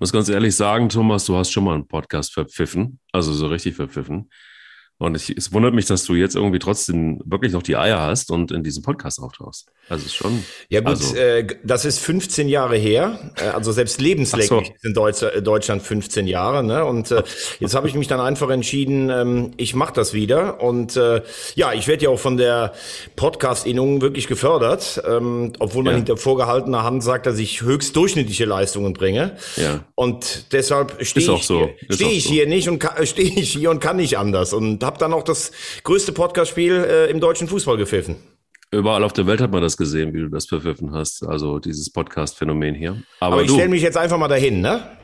muss ganz ehrlich sagen, Thomas, du hast schon mal einen Podcast verpfiffen, also so richtig verpfiffen. Und ich, es wundert mich, dass du jetzt irgendwie trotzdem wirklich noch die Eier hast und in diesem Podcast auftauchst. Also schon. Ja gut, also, äh, das ist 15 Jahre her. Äh, also selbst lebenslänglich so. ist in Deutsch, äh, Deutschland 15 Jahre. Ne? Und äh, jetzt habe ich mich dann einfach entschieden, ähm, ich mache das wieder. Und äh, ja, ich werde ja auch von der Podcast-Innung wirklich gefördert, ähm, obwohl man Ja. hinter vorgehaltener Hand sagt, dass ich höchst durchschnittliche Leistungen bringe. Ja. Und deshalb stehe Ist ich, so. Ist auch ich so. hier nicht und stehe ich hier und kann nicht anders. Und habe dann auch das größte Podcast-Spiel äh, im deutschen Fußball gepfiffen. Überall auf der Welt hat man das gesehen, wie du das verpfiffen hast. Also dieses Podcast-Phänomen hier. Aber, Aber ich stelle mich jetzt einfach mal dahin, ne?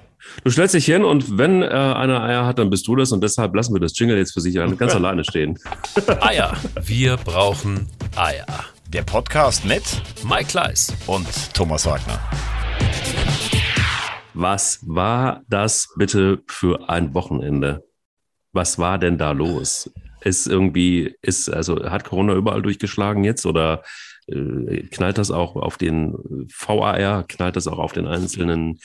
du stellst dich hin und wenn äh, einer Eier hat, dann bist du das und deshalb lassen wir das Jingle jetzt für sich ganz alleine stehen. Eier. Wir brauchen Eier. Der Podcast mit Mike Kleiss. und Thomas Wagner. Was war das bitte für ein Wochenende? Was war denn da los? Ist irgendwie, ist, also hat Corona überall durchgeschlagen jetzt oder äh, knallt das auch auf den VAR, knallt das auch auf den einzelnen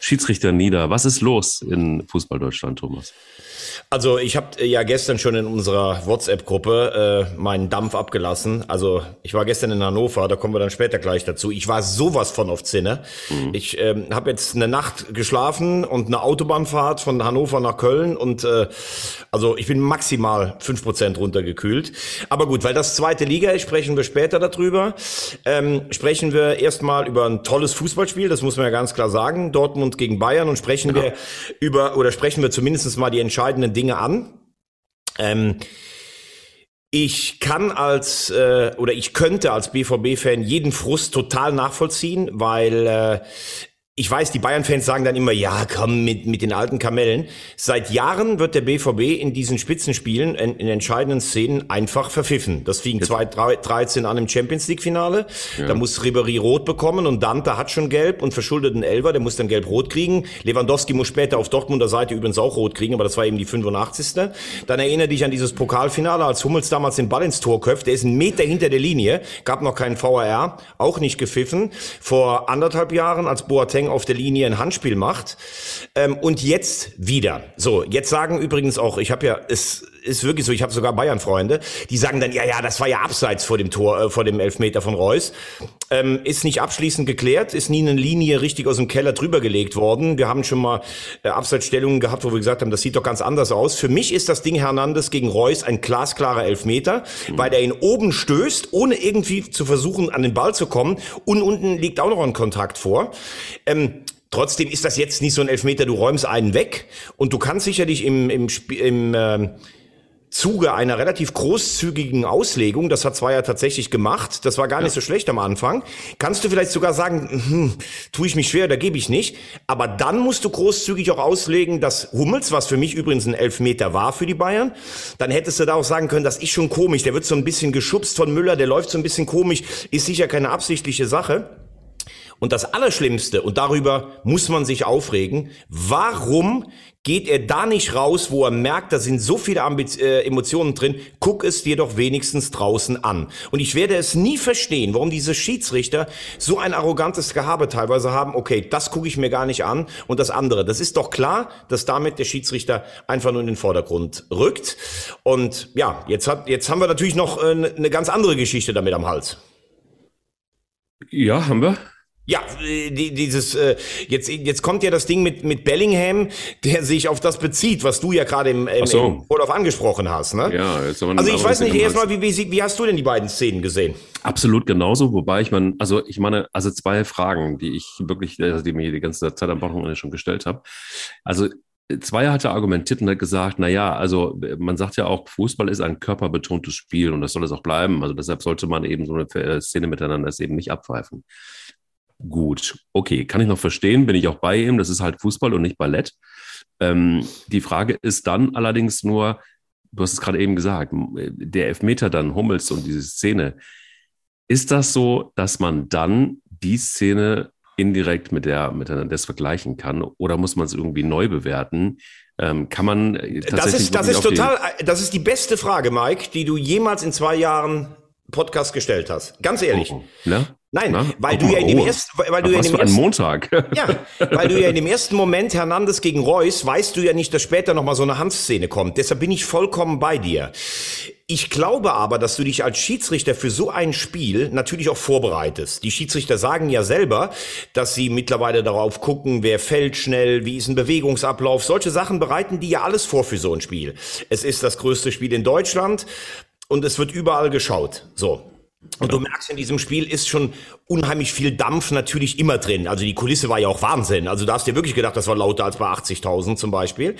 Schiedsrichtern nieder? Was ist los in Fußball-Deutschland, Thomas? Also ich habe ja gestern schon in unserer WhatsApp-Gruppe äh, meinen Dampf abgelassen. Also ich war gestern in Hannover, da kommen wir dann später gleich dazu. Ich war sowas von auf Zinne. Ich ähm, habe jetzt eine Nacht geschlafen und eine Autobahnfahrt von Hannover nach Köln und äh, also ich bin maximal fünf Prozent runtergekühlt. Aber gut, weil das zweite Liga ist, sprechen wir später darüber. Ähm, sprechen wir erstmal über ein tolles Fußballspiel, das muss man ja ganz klar sagen. Dortmund gegen Bayern und sprechen wir über, oder sprechen wir zumindest mal die entscheidenden Dinge an. Ähm, ich kann als äh, oder ich könnte als BVB-Fan jeden Frust total nachvollziehen, weil äh, ich weiß, die Bayern-Fans sagen dann immer, ja, komm mit, mit den alten Kamellen. Seit Jahren wird der BVB in diesen Spitzenspielen, in, in entscheidenden Szenen einfach verpfiffen. Das fing 2013 an im Champions League-Finale. Da muss Ribéry rot bekommen und Dante hat schon gelb und verschuldet einen Elfer, der muss dann gelb-rot kriegen. Lewandowski muss später auf Dortmunder Seite übrigens auch rot kriegen, aber das war eben die 85. Dann erinnere dich an dieses Pokalfinale, als Hummels damals den Ball ins Tor köpft. Der ist einen Meter hinter der Linie, gab noch keinen VAR, auch nicht gepfiffen. Vor anderthalb Jahren, als Boateng auf der Linie ein Handspiel macht. Ähm, und jetzt wieder. So, jetzt sagen übrigens auch, ich habe ja, es ist wirklich so, ich habe sogar Bayern-Freunde, die sagen dann, ja, ja, das war ja abseits vor dem Tor, äh, vor dem Elfmeter von Reus. Ähm, ist nicht abschließend geklärt, ist nie eine Linie richtig aus dem Keller drüber gelegt worden. Wir haben schon mal äh, Abseitsstellungen gehabt, wo wir gesagt haben, das sieht doch ganz anders aus. Für mich ist das Ding Hernandez gegen Reus ein glasklarer Elfmeter, weil er ihn oben stößt, ohne irgendwie zu versuchen, an den Ball zu kommen. Und unten liegt auch noch ein Kontakt vor. Ähm, Trotzdem ist das jetzt nicht so ein Elfmeter, du räumst einen weg und du kannst sicherlich im, im, Sp- im ähm, Zuge einer relativ großzügigen Auslegung, das hat Zweier tatsächlich gemacht, das war gar nicht so schlecht am Anfang, kannst du vielleicht sogar sagen, hm, tue ich mich schwer oder gebe ich nicht, aber dann musst du großzügig auch auslegen, dass Hummels, was für mich übrigens ein Elfmeter war für die Bayern, dann hättest du da auch sagen können, das ist schon komisch, der wird so ein bisschen geschubst von Müller, der läuft so ein bisschen komisch, ist sicher keine absichtliche Sache. Und das Allerschlimmste, und darüber muss man sich aufregen, warum geht er da nicht raus, wo er merkt, da sind so viele Ambiz äh, Emotionen drin, guck es dir doch wenigstens draußen an. Und ich werde es nie verstehen, warum diese Schiedsrichter so ein arrogantes Gehabe teilweise haben, okay, das gucke ich mir gar nicht an und das andere. Das ist doch klar, dass damit der Schiedsrichter einfach nur in den Vordergrund rückt. Und ja, jetzt, hat, jetzt haben wir natürlich noch äh, eine ganz andere Geschichte damit am Hals. Ja, haben wir. Ja, äh, die, dieses äh, jetzt jetzt kommt ja das Ding mit mit Bellingham, der sich auf das bezieht, was du ja gerade im, im, so. im Vorlauf angesprochen hast, ne? Ja, jetzt haben wir Also ich weiß nicht erstmal, wie, wie, wie hast du denn die beiden Szenen gesehen? Absolut genauso, wobei ich meine, also ich meine, also zwei Fragen, die ich wirklich, also die mir die ganze Zeit am Wochenende schon gestellt habe. Also Zweier hatte argumentiert und hat gesagt, na ja, also man sagt ja auch, Fußball ist ein körperbetontes Spiel und das soll es auch bleiben. Also deshalb sollte man eben so eine äh, Szene miteinander eben nicht abpfeifen. Gut, okay, kann ich noch verstehen, bin ich auch bei ihm. Das ist halt Fußball und nicht Ballett. Ähm, die Frage ist dann allerdings nur, du hast es gerade eben gesagt, der Elfmeter dann Hummels und diese Szene. Ist das so, dass man dann die Szene indirekt mit der mit der des vergleichen kann oder muss man es irgendwie neu bewerten? Ähm, kann man äh, Das tatsächlich ist das ist auf die- total das ist die beste Frage, Mike, die du jemals in zwei Jahren Podcast gestellt hast. Ganz ehrlich. Oh. Ne? Nein, Na, weil guck du ja in dem oh. ersten, weil du ja in dem ersten, Montag. ja, weil du ja in dem ersten Moment Hernandez gegen Reus weißt du ja nicht, dass später noch mal so eine Handszene kommt. Deshalb bin ich vollkommen bei dir. Ich glaube aber, dass du dich als Schiedsrichter für so ein Spiel natürlich auch vorbereitest. Die Schiedsrichter sagen ja selber, dass sie mittlerweile darauf gucken, wer fällt schnell, wie ist ein Bewegungsablauf. Solche Sachen bereiten die ja alles vor für so ein Spiel. Es ist das größte Spiel in Deutschland und es wird überall geschaut. So. Und du merkst, in diesem Spiel ist schon unheimlich viel Dampf natürlich immer drin. Also die Kulisse war ja auch Wahnsinn. Also da hast du dir wirklich gedacht, das war lauter als bei 80.000 zum Beispiel.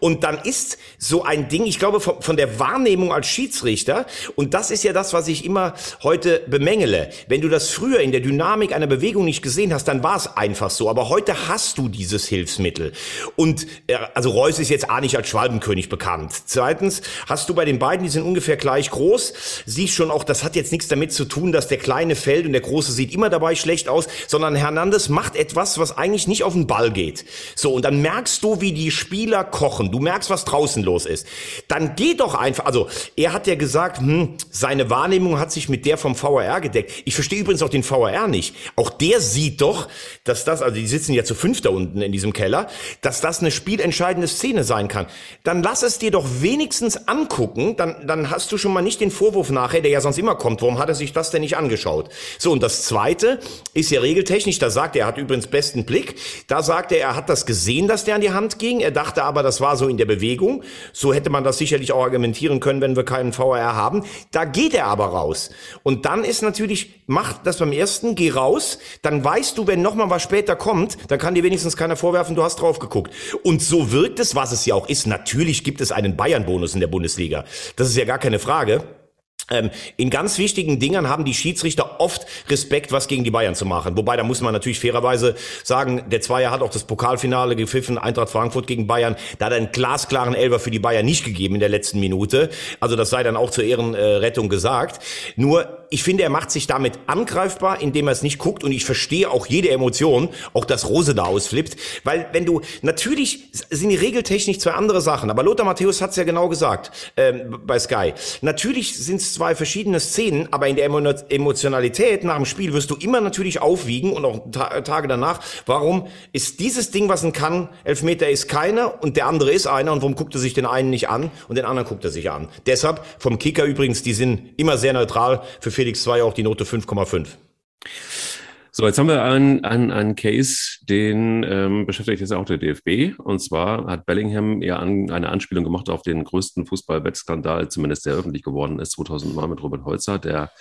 Und dann ist so ein Ding, ich glaube, von, von der Wahrnehmung als Schiedsrichter, und das ist ja das, was ich immer heute bemängele. Wenn du das früher in der Dynamik einer Bewegung nicht gesehen hast, dann war es einfach so. Aber heute hast du dieses Hilfsmittel. Und äh, also Reus ist jetzt auch nicht als Schwalbenkönig bekannt. Zweitens hast du bei den beiden, die sind ungefähr gleich groß, siehst schon auch, das hat jetzt nichts damit zu tun, dass der kleine fällt und der große sieht immer dabei schlecht aus, sondern Hernandez macht etwas, was eigentlich nicht auf den Ball geht. So, und dann merkst du, wie die Spieler kochen. Du merkst, was draußen los ist. Dann geh doch einfach, also er hat ja gesagt, hm, seine Wahrnehmung hat sich mit der vom VAR gedeckt. Ich verstehe übrigens auch den VAR nicht. Auch der sieht doch, dass das, also die sitzen ja zu fünf da unten in diesem Keller, dass das eine spielentscheidende Szene sein kann. Dann lass es dir doch wenigstens angucken, dann, dann hast du schon mal nicht den Vorwurf nachher, der ja sonst immer kommt, warum hat er sich das denn nicht angeschaut? So, und das Zweite ist ja regeltechnisch, da sagt er, er hat übrigens besten Blick, da sagt er, er hat das gesehen, dass der an die Hand ging, er dachte aber, das war so in der Bewegung, so hätte man das sicherlich auch argumentieren können, wenn wir keinen VAR haben, da geht er aber raus. Und dann ist natürlich, mach das beim ersten, geh raus, dann weißt du, wenn nochmal was später kommt, dann kann dir wenigstens keiner vorwerfen, du hast drauf geguckt. Und so wirkt es, was es ja auch ist, natürlich gibt es einen Bayern-Bonus in der Bundesliga, das ist ja gar keine Frage. Ähm, in ganz wichtigen Dingern haben die Schiedsrichter oft Respekt, was gegen die Bayern zu machen. Wobei, da muss man natürlich fairerweise sagen, der Zweier hat auch das Pokalfinale gepfiffen, Eintracht Frankfurt gegen Bayern. Da hat er einen glasklaren Elfer für die Bayern nicht gegeben in der letzten Minute. Also das sei dann auch zur Ehrenrettung gesagt. Nur, ich finde, er macht sich damit angreifbar, indem er es nicht guckt. Und ich verstehe auch jede Emotion, auch dass Rose da ausflippt. Weil wenn du, natürlich sind die regeltechnisch zwei andere Sachen. Aber Lothar Matthäus hat es ja genau gesagt ähm, bei Sky. Natürlich sind es zwei verschiedene Szenen, aber in der Emo Emotionalität nach dem Spiel wirst du immer natürlich aufwiegen und auch ta Tage danach, warum ist dieses Ding, was ein kann, Elfmeter ist keiner und der andere ist einer und warum guckt er sich den einen nicht an und den anderen guckt er sich an. Deshalb vom Kicker übrigens, die sind immer sehr neutral, für Felix 2 auch die Note 5,5. So, jetzt haben wir einen, einen, einen Case, den ähm, beschäftigt jetzt auch der DFB. Und zwar hat Bellingham ja an, eine Anspielung gemacht auf den größten Fußballwettskandal, zumindest der öffentlich geworden ist, 2009 mit Robert Holzer, der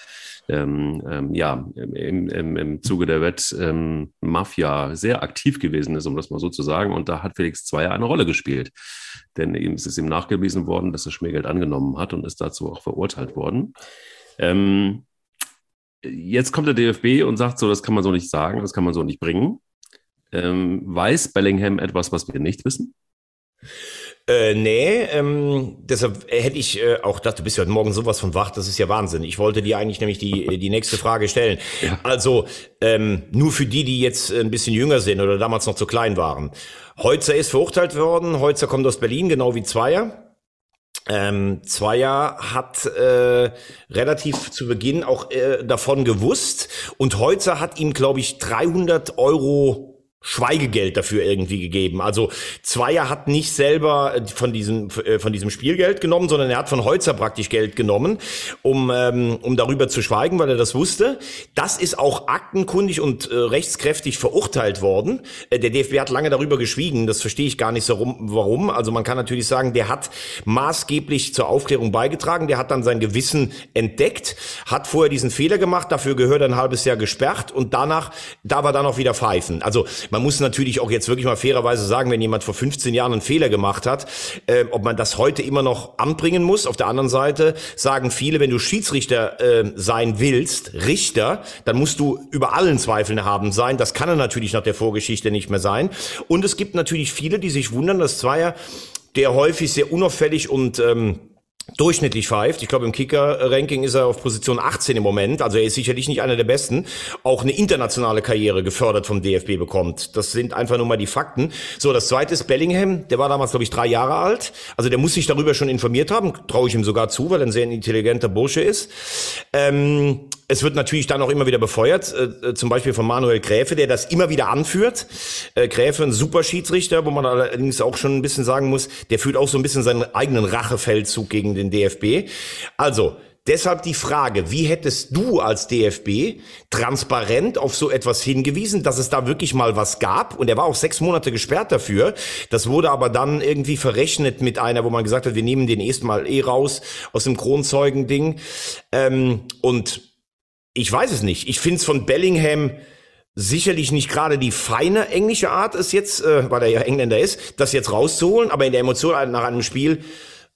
ähm, ähm, ja, im, im, im Zuge der Wettmafia ähm, sehr aktiv gewesen ist, um das mal so zu sagen. Und da hat Felix Zweier eine Rolle gespielt. Denn ihm ist es ihm nachgewiesen worden, dass er Schmiergeld angenommen hat und ist dazu auch verurteilt worden. Ähm, jetzt kommt der DFB und sagt so, das kann man so nicht sagen, das kann man so nicht bringen. Ähm, weiß Bellingham etwas, was wir nicht wissen? Äh, nee, ähm, deshalb hätte ich äh, auch gedacht, du bist ja heute Morgen sowas von wach, das ist ja Wahnsinn. Ich wollte dir eigentlich nämlich die, die nächste Frage stellen. Ja. Also, ähm, nur für die, die jetzt ein bisschen jünger sind oder damals noch zu klein waren. Heutzer ist verurteilt worden, Heutzer kommt aus Berlin, genau wie Zweier. Ähm, Zweier hat äh, relativ zu Beginn auch äh, davon gewusst. Und Heutzer hat ihm, glaube ich, 300 Euro Schweigegeld dafür irgendwie gegeben. Also Zweier hat nicht selber äh, von diesem äh, von diesem Spielgeld genommen, sondern er hat von Holzer praktisch Geld genommen, um ähm, um darüber zu schweigen, weil er das wusste. Das ist auch aktenkundig und äh, rechtskräftig verurteilt worden. Der DFB hat lange darüber geschwiegen. Das verstehe ich gar nicht so rum, warum. Also man kann natürlich sagen, der hat maßgeblich zur Aufklärung beigetragen. Der hat dann sein Gewissen entdeckt, hat vorher diesen Fehler gemacht. Dafür gehört ein halbes Jahr gesperrt und danach darf er dann auch wieder pfeifen. Also man muss natürlich auch jetzt wirklich mal fairerweise sagen, wenn jemand vor 15 Jahren einen Fehler gemacht hat, äh, ob man das heute immer noch anbringen muss. Auf der anderen Seite sagen viele, wenn du Schiedsrichter äh, sein willst, Richter, dann musst du über allen Zweifeln haben sein. Das kann er natürlich nach der Vorgeschichte nicht mehr sein. Und es gibt natürlich viele, die sich wundern, dass Zweier, der häufig sehr unauffällig und ähm, durchschnittlich pfeift. Ich glaube, im Kicker-Ranking ist er auf Position 18 im Moment. Also er ist sicherlich nicht einer der Besten. Auch eine internationale Karriere gefördert vom DFB bekommt. Das sind einfach nur mal die Fakten. So, das zweite ist Bellingham. Der war damals, glaube ich, drei Jahre alt. Also der muss sich darüber schon informiert haben. Traue ich ihm sogar zu, weil er ein sehr intelligenter Bursche ist. Ähm, es wird natürlich dann auch immer wieder befeuert, äh, äh, zum Beispiel von Manuel Gräfe, der das immer wieder anführt. Äh, Gräfe, ein super Schiedsrichter, wo man allerdings auch schon ein bisschen sagen muss, der führt auch so ein bisschen seinen eigenen Rachefeldzug gegen den DFB. Also, Deshalb die Frage, wie hättest du als DFB transparent auf so etwas hingewiesen, dass es da wirklich mal was gab? Und er war auch sechs Monate gesperrt dafür. Das wurde aber dann irgendwie verrechnet mit einer, wo man gesagt hat, wir nehmen den erstmal eh raus aus dem Kronzeugen-Ding. Ähm, und ich weiß es nicht. Ich finde es von Bellingham sicherlich nicht gerade die feine englische Art, es jetzt, äh, weil er ja Engländer ist, das jetzt rauszuholen, aber in der Emotion nach einem Spiel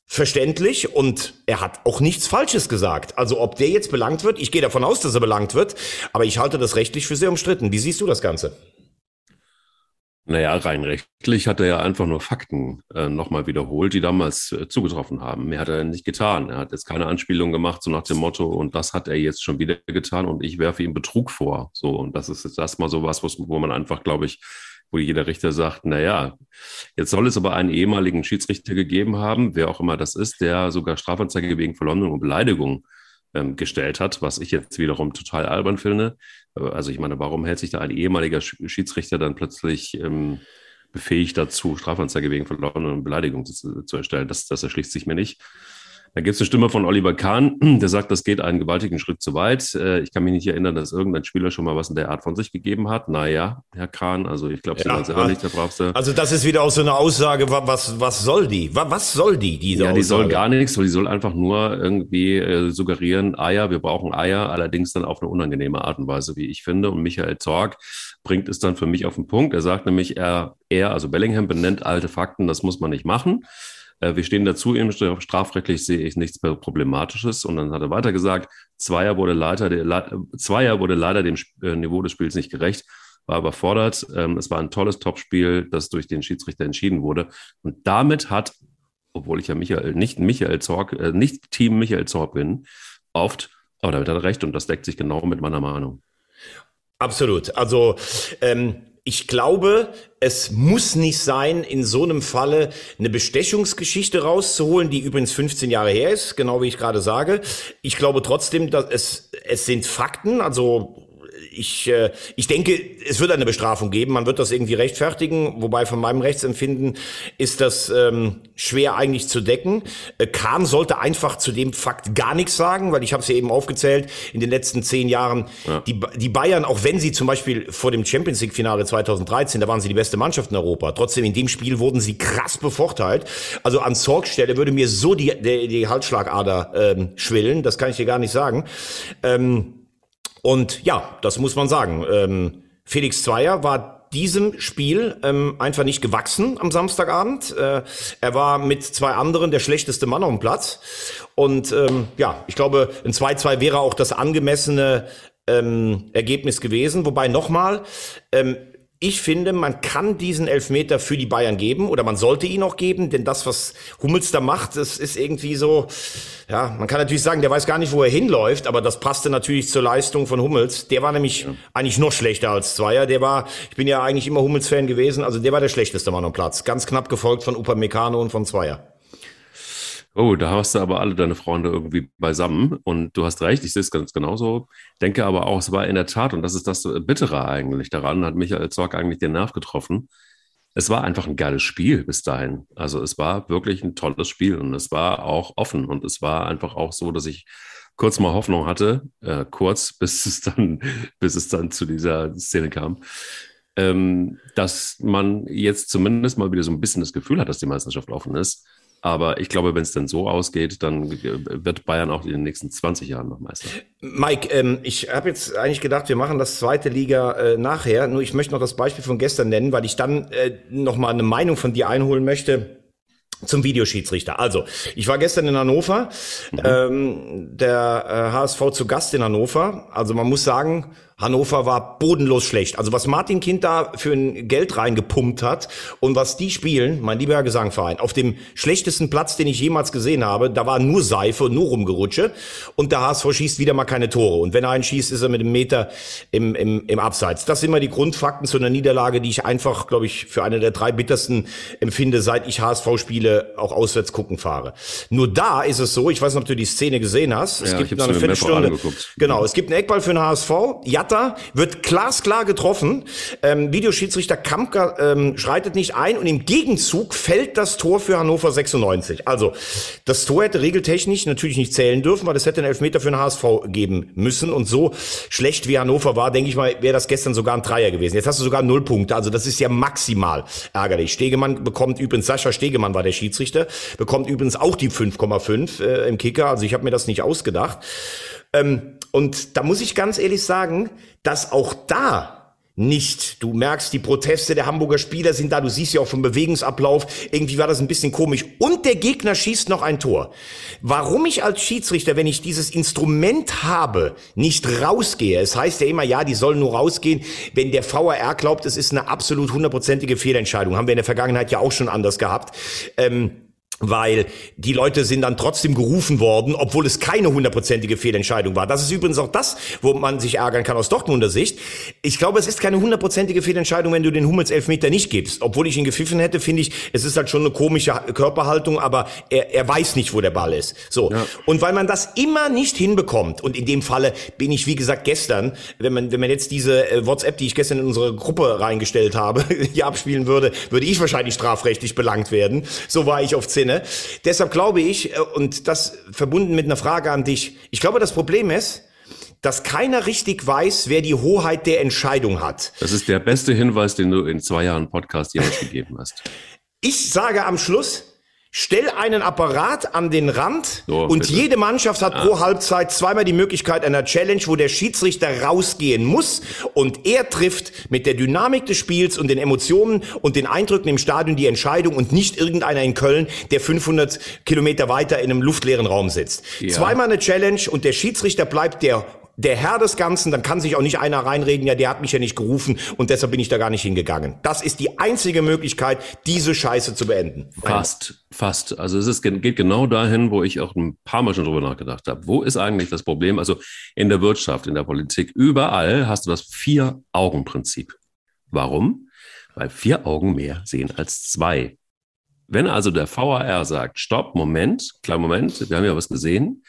verständlich und er hat auch nichts Falsches gesagt. Also ob der jetzt belangt wird, ich gehe davon aus, dass er belangt wird, aber ich halte das rechtlich für sehr umstritten. Wie siehst du das Ganze? Naja, rein rechtlich hat er ja einfach nur Fakten äh, nochmal wiederholt, die damals äh, zugetroffen haben. Mehr hat er nicht getan. Er hat jetzt keine Anspielung gemacht, so nach dem Motto, und das hat er jetzt schon wieder getan und ich werfe ihm Betrug vor. So, und das ist jetzt erstmal so was, wo man einfach, glaube ich, wo jeder Richter sagt, naja, jetzt soll es aber einen ehemaligen Schiedsrichter gegeben haben, wer auch immer das ist, der sogar Strafanzeige wegen Verleumdung und Beleidigung ähm, gestellt hat, was ich jetzt wiederum total albern finde. Also ich meine, warum hält sich da ein ehemaliger Schiedsrichter dann plötzlich ähm, befähigt dazu, Strafanzeige wegen Verleumdung und Beleidigung zu, zu erstellen? Das, das erschließt sich mir nicht. Da gibt es eine Stimme von Oliver Kahn, der sagt, das geht einen gewaltigen Schritt zu weit. Äh, ich kann mich nicht erinnern, dass irgendein Spieler schon mal was in der Art von sich gegeben hat. Naja, Herr Kahn, also ich glaube, Sie ja, ganz ehrlich, da brauchst du. Also das ist wieder auch so eine Aussage, was, was soll die? Was soll die, diese Ja, die Aussage? soll gar nichts, weil die soll einfach nur irgendwie äh, suggerieren, Eier, wir brauchen Eier, allerdings dann auf eine unangenehme Art und Weise, wie ich finde. Und Michael Zorg bringt es dann für mich auf den Punkt. Er sagt nämlich, er, er, also Bellingham benennt alte Fakten, das muss man nicht machen. Äh, wir stehen dazu, eben strafrechtlich sehe ich nichts Problematisches. Und dann hat er weiter gesagt, Zweier wurde, Leiter, Zweier wurde leider dem äh, Niveau des Spiels nicht gerecht, war überfordert. Ähm, es war ein tolles Topspiel, das durch den Schiedsrichter entschieden wurde. Und damit hat, obwohl ich ja Michael, nicht Michael Zorg, äh, nicht Team Michael Zorg bin, oft, aber damit hat er recht und das deckt sich genau mit meiner Meinung. Absolut. Also ähm, ich glaube, es muss nicht sein, in so einem Falle eine Bestechungsgeschichte rauszuholen, die übrigens 15 Jahre her ist, genau wie ich gerade sage. Ich glaube trotzdem, dass es, es sind Fakten, also ich, äh, ich denke, es wird eine Bestrafung geben. Man wird das irgendwie rechtfertigen. Wobei von meinem Rechtsempfinden ist das ähm, schwer eigentlich zu decken. Äh, Kahn sollte einfach zu dem Fakt gar nichts sagen, weil ich habe es ja eben aufgezählt, in den letzten zehn Jahren, ja. die, die Bayern, auch wenn sie zum Beispiel vor dem Champions League-Finale 2013, da waren sie die beste Mannschaft in Europa, trotzdem in dem Spiel wurden sie krass bevorteilt. Also an Zorg Stelle würde mir so die, die, die Halsschlagader ähm, schwillen, das kann ich dir gar nicht sagen. Ähm, und ja, das muss man sagen. Ähm, Felix Zweier war diesem Spiel ähm, einfach nicht gewachsen am Samstagabend. Äh, er war mit zwei anderen der schlechteste Mann auf dem Platz. Und ähm, ja, ich glaube, ein 2-2 wäre auch das angemessene ähm, Ergebnis gewesen. Wobei nochmal, ähm, ich finde, man kann diesen Elfmeter für die Bayern geben oder man sollte ihn auch geben, denn das, was Hummels da macht, das ist irgendwie so, ja, man kann natürlich sagen, der weiß gar nicht, wo er hinläuft, aber das passte natürlich zur Leistung von Hummels. Der war nämlich ja. eigentlich noch schlechter als Zweier. Der war, ich bin ja eigentlich immer Hummels-Fan gewesen, also der war der schlechteste Mann am Platz. Ganz knapp gefolgt von Upamecano und von Zweier. Oh, da hast du aber alle deine Freunde irgendwie beisammen. Und du hast recht, ich sehe es ganz genauso. Denke aber auch, es war in der Tat, und das ist das Bittere eigentlich daran, hat Michael Zorg eigentlich den Nerv getroffen. Es war einfach ein geiles Spiel bis dahin. Also es war wirklich ein tolles Spiel und es war auch offen und es war einfach auch so, dass ich kurz mal Hoffnung hatte, äh, kurz, bis es dann, bis es dann zu dieser Szene kam, ähm, dass man jetzt zumindest mal wieder so ein bisschen das Gefühl hat, dass die Meisterschaft offen ist. Aber ich glaube, wenn es denn so ausgeht, dann wird Bayern auch in den nächsten 20 Jahren noch Meister. Mike, ähm, ich habe jetzt eigentlich gedacht, wir machen das zweite Liga äh, nachher. Nur ich möchte noch das Beispiel von gestern nennen, weil ich dann äh, noch mal eine Meinung von dir einholen möchte zum Videoschiedsrichter. Also, ich war gestern in Hannover, mhm. ähm, der äh, HSV zu Gast in Hannover. Also man muss sagen, Hannover war bodenlos schlecht. Also was Martin Kind da für ein Geld reingepumpt hat und was die spielen, mein lieber Gesangverein, auf dem schlechtesten Platz, den ich jemals gesehen habe, da war nur Seife und nur Rumgerutsche und der HSV schießt wieder mal keine Tore. Und wenn er einen schießt, ist er mit einem Meter im, im, im Abseits. Das sind immer die Grundfakten zu einer Niederlage, die ich einfach, glaube ich, für eine der drei bittersten empfinde, seit ich HSV-Spiele auch auswärts gucken fahre. Nur da ist es so, ich weiß nicht, ob du die Szene gesehen hast. Es Ja, gibt ich eine Viertelstunde. Genau, es gibt einen Eckball für den HSV. Jatta wird glasklar getroffen. Ähm, Videoschiedsrichter Kampka ähm, schreitet nicht ein und im Gegenzug fällt das Tor für Hannover 96. Also das Tor hätte regeltechnisch natürlich nicht zählen dürfen, weil es hätte einen Elfmeter für den HSV geben müssen. Und so schlecht wie Hannover war, denke ich mal, wäre das gestern sogar ein Dreier gewesen. Jetzt hast du sogar null Punkte. Also das ist ja maximal ärgerlich. Stegemann bekommt übrigens, Sascha Stegemann war der Schiedsrichter, bekommt übrigens auch die 5,5 äh, im Kicker. Also ich habe mir das nicht ausgedacht. Ähm, und da muss ich ganz ehrlich sagen, dass auch da nicht. Du merkst, die Proteste der Hamburger Spieler sind da. Du siehst ja auch vom Bewegungsablauf. Irgendwie war das ein bisschen komisch. Und der Gegner schießt noch ein Tor. Warum ich als Schiedsrichter, wenn ich dieses Instrument habe, nicht rausgehe? Es heißt ja immer, ja, die sollen nur rausgehen, wenn der VAR glaubt, es ist eine absolut hundertprozentige Fehlentscheidung. Haben wir in der Vergangenheit ja auch schon anders gehabt. Ähm, weil die Leute sind dann trotzdem gerufen worden, obwohl es keine hundertprozentige Fehlentscheidung war. Das ist übrigens auch das, wo man sich ärgern kann aus Dortmunder Sicht. Ich glaube, es ist keine hundertprozentige Fehlentscheidung, wenn du den Hummels Elfmeter nicht gibst. Obwohl ich ihn gepfiffen hätte, finde ich, es ist halt schon eine komische Körperhaltung, aber er, er weiß nicht, wo der Ball ist. So. Und weil man das immer nicht hinbekommt, und in dem Falle bin ich, wie gesagt, gestern, wenn man, wenn man jetzt diese äh, WhatsApp, die ich gestern in unsere Gruppe reingestellt habe, hier abspielen würde, würde ich wahrscheinlich strafrechtlich belangt werden. So war ich auf Zinne. Deshalb glaube ich, äh, und das verbunden mit einer Frage an dich, ich glaube, das Problem ist, dass keiner richtig weiß, wer die Hoheit der Entscheidung hat. Das ist der beste Hinweis, den du in zwei Jahren Podcast jemals gegeben hast. Ich sage am Schluss, stell einen Apparat an den Rand So, und bitte. jede Mannschaft hat pro Halbzeit zweimal die Möglichkeit einer Challenge, wo der Schiedsrichter rausgehen muss und er trifft mit der Dynamik des Spiels und den Emotionen und den Eindrücken im Stadion die Entscheidung und nicht irgendeiner in Köln, der 500 Kilometer weiter in einem luftleeren Raum sitzt. Ja. Zweimal eine Challenge und der Schiedsrichter bleibt der der Herr des Ganzen, dann kann sich auch nicht einer reinreden, ja, der hat mich ja nicht gerufen und deshalb bin ich da gar nicht hingegangen. Das ist die einzige Möglichkeit, diese Scheiße zu beenden. Fast, fast. Also es ist, geht genau dahin, wo ich auch ein paar Mal schon drüber nachgedacht habe. Wo ist eigentlich das Problem? Also in der Wirtschaft, in der Politik, überall hast du das Vier-Augen-Prinzip. Warum? Weil vier Augen mehr sehen als zwei. Wenn also der VAR sagt, stopp, Moment, kleinen Moment, wir haben ja was gesehen,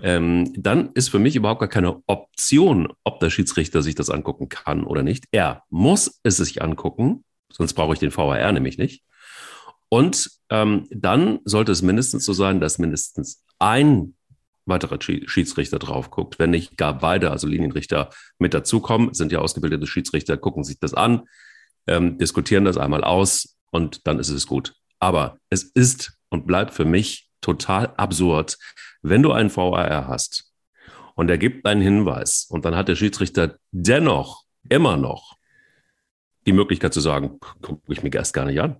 ähm, dann ist für mich überhaupt gar keine Option, ob der Schiedsrichter sich das angucken kann oder nicht. Er muss es sich angucken, sonst brauche ich den VAR nämlich nicht. Und ähm, dann sollte es mindestens so sein, dass mindestens ein weiterer Schi- Schiedsrichter drauf guckt, wenn nicht gar beide, also Linienrichter, mit dazukommen, sind ja ausgebildete Schiedsrichter, gucken sich das an, ähm, diskutieren das einmal aus und dann ist es gut. Aber es ist und bleibt für mich total absurd, wenn du einen VAR hast und er gibt einen Hinweis und dann hat der Schiedsrichter dennoch immer noch die Möglichkeit zu sagen, gucke ich mir erst gar nicht an.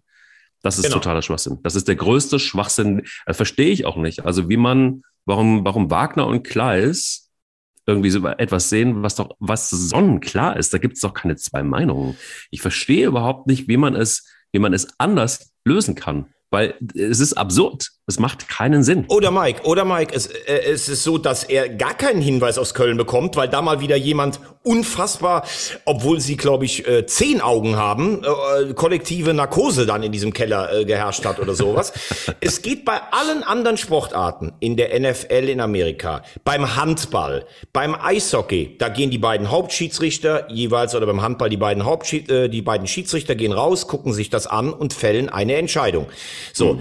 Das ist Genau. totaler Schwachsinn. Das ist der größte Schwachsinn. Das verstehe ich auch nicht. Also wie man, warum, warum Wagner und Kleis irgendwie so etwas sehen, was doch, was sonnenklar ist. Da gibt es doch keine zwei Meinungen. Ich verstehe überhaupt nicht, wie man es, wie man es anders lösen kann. Weil es ist absurd. Es macht keinen Sinn. Oder Mike, oder Mike, es, äh, es ist so, dass er gar keinen Hinweis aus Köln bekommt, weil da mal wieder jemand unfassbar, obwohl sie, glaube ich, äh, zehn Augen haben, äh, kollektive Narkose dann in diesem Keller äh, geherrscht hat oder sowas. es geht bei allen anderen Sportarten in der NFL in Amerika, beim Handball, beim Eishockey, da gehen die beiden Hauptschiedsrichter jeweils oder beim Handball die beiden Hauptschied, äh, die beiden Schiedsrichter gehen raus, gucken sich das an und fällen eine Entscheidung. So,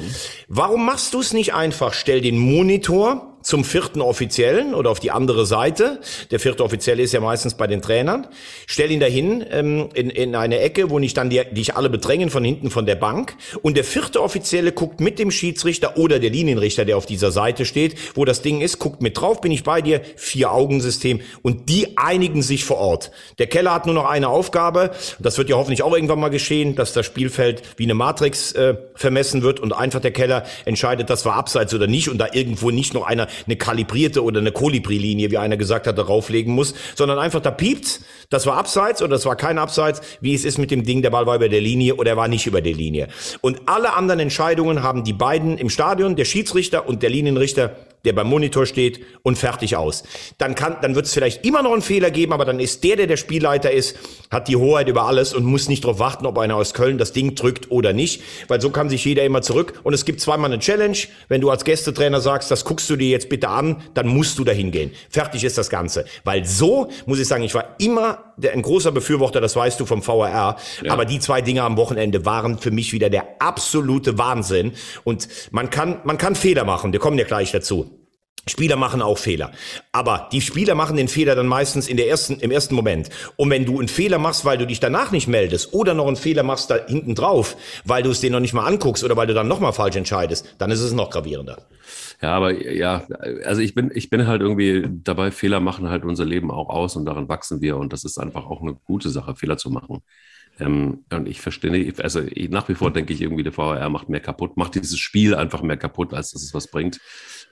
warum machst du es nicht einfach? Stell den Monitor zum vierten Offiziellen oder auf die andere Seite. Der vierte Offizielle ist ja meistens bei den Trainern. Stell ihn dahin ähm, in, in eine Ecke, wo nicht dann die, dich alle bedrängen von hinten von der Bank. Und der vierte Offizielle guckt mit dem Schiedsrichter oder der Linienrichter, der auf dieser Seite steht, wo das Ding ist, guckt mit drauf, bin ich bei dir, Vier-Augen-System. Und die einigen sich vor Ort. Der Keller hat nur noch eine Aufgabe. Das wird ja hoffentlich auch irgendwann mal geschehen, dass das Spielfeld wie eine Matrix äh, vermessen wird und einfach der Keller entscheidet, das war abseits oder nicht und da irgendwo nicht noch einer eine kalibrierte oder eine Kolibri-Linie, wie einer gesagt hat, darauf legen muss, sondern einfach da piept, das war abseits oder das war kein Abseits, wie es ist mit dem Ding, der Ball war über der Linie oder er war nicht über der Linie. Und alle anderen Entscheidungen haben die beiden im Stadion, der Schiedsrichter und der Linienrichter der beim Monitor steht und fertig aus. Dann kann, dann wird es vielleicht immer noch einen Fehler geben, aber dann ist der, der der Spielleiter ist, hat die Hoheit über alles und muss nicht darauf warten, ob einer aus Köln das Ding drückt oder nicht, weil so kann sich jeder immer zurück. Und es gibt zweimal eine Challenge. Wenn du als Gästetrainer sagst, das guckst du dir jetzt bitte an, dann musst du dahin gehen. Fertig ist das Ganze. Weil so, muss ich sagen, ich war immer ein großer Befürworter, das weißt du vom VRR, ja. aber die zwei Dinge am Wochenende waren für mich wieder der absolute Wahnsinn. Und man kann, man kann Fehler machen, wir kommen ja gleich dazu. Spieler machen auch Fehler. Aber die Spieler machen den Fehler dann meistens in der ersten, im ersten Moment. Und wenn du einen Fehler machst, weil du dich danach nicht meldest oder noch einen Fehler machst da hinten drauf, weil du es dir noch nicht mal anguckst oder weil du dann nochmal falsch entscheidest, dann ist es noch gravierender. Ja, aber ja, also ich bin, ich bin halt irgendwie dabei, Fehler machen halt unser Leben auch aus und daran wachsen wir und das ist einfach auch eine gute Sache, Fehler zu machen. Ähm, und ich verstehe also ich, nach wie vor denke ich irgendwie, der VR macht mehr kaputt, macht dieses Spiel einfach mehr kaputt, als dass es was bringt.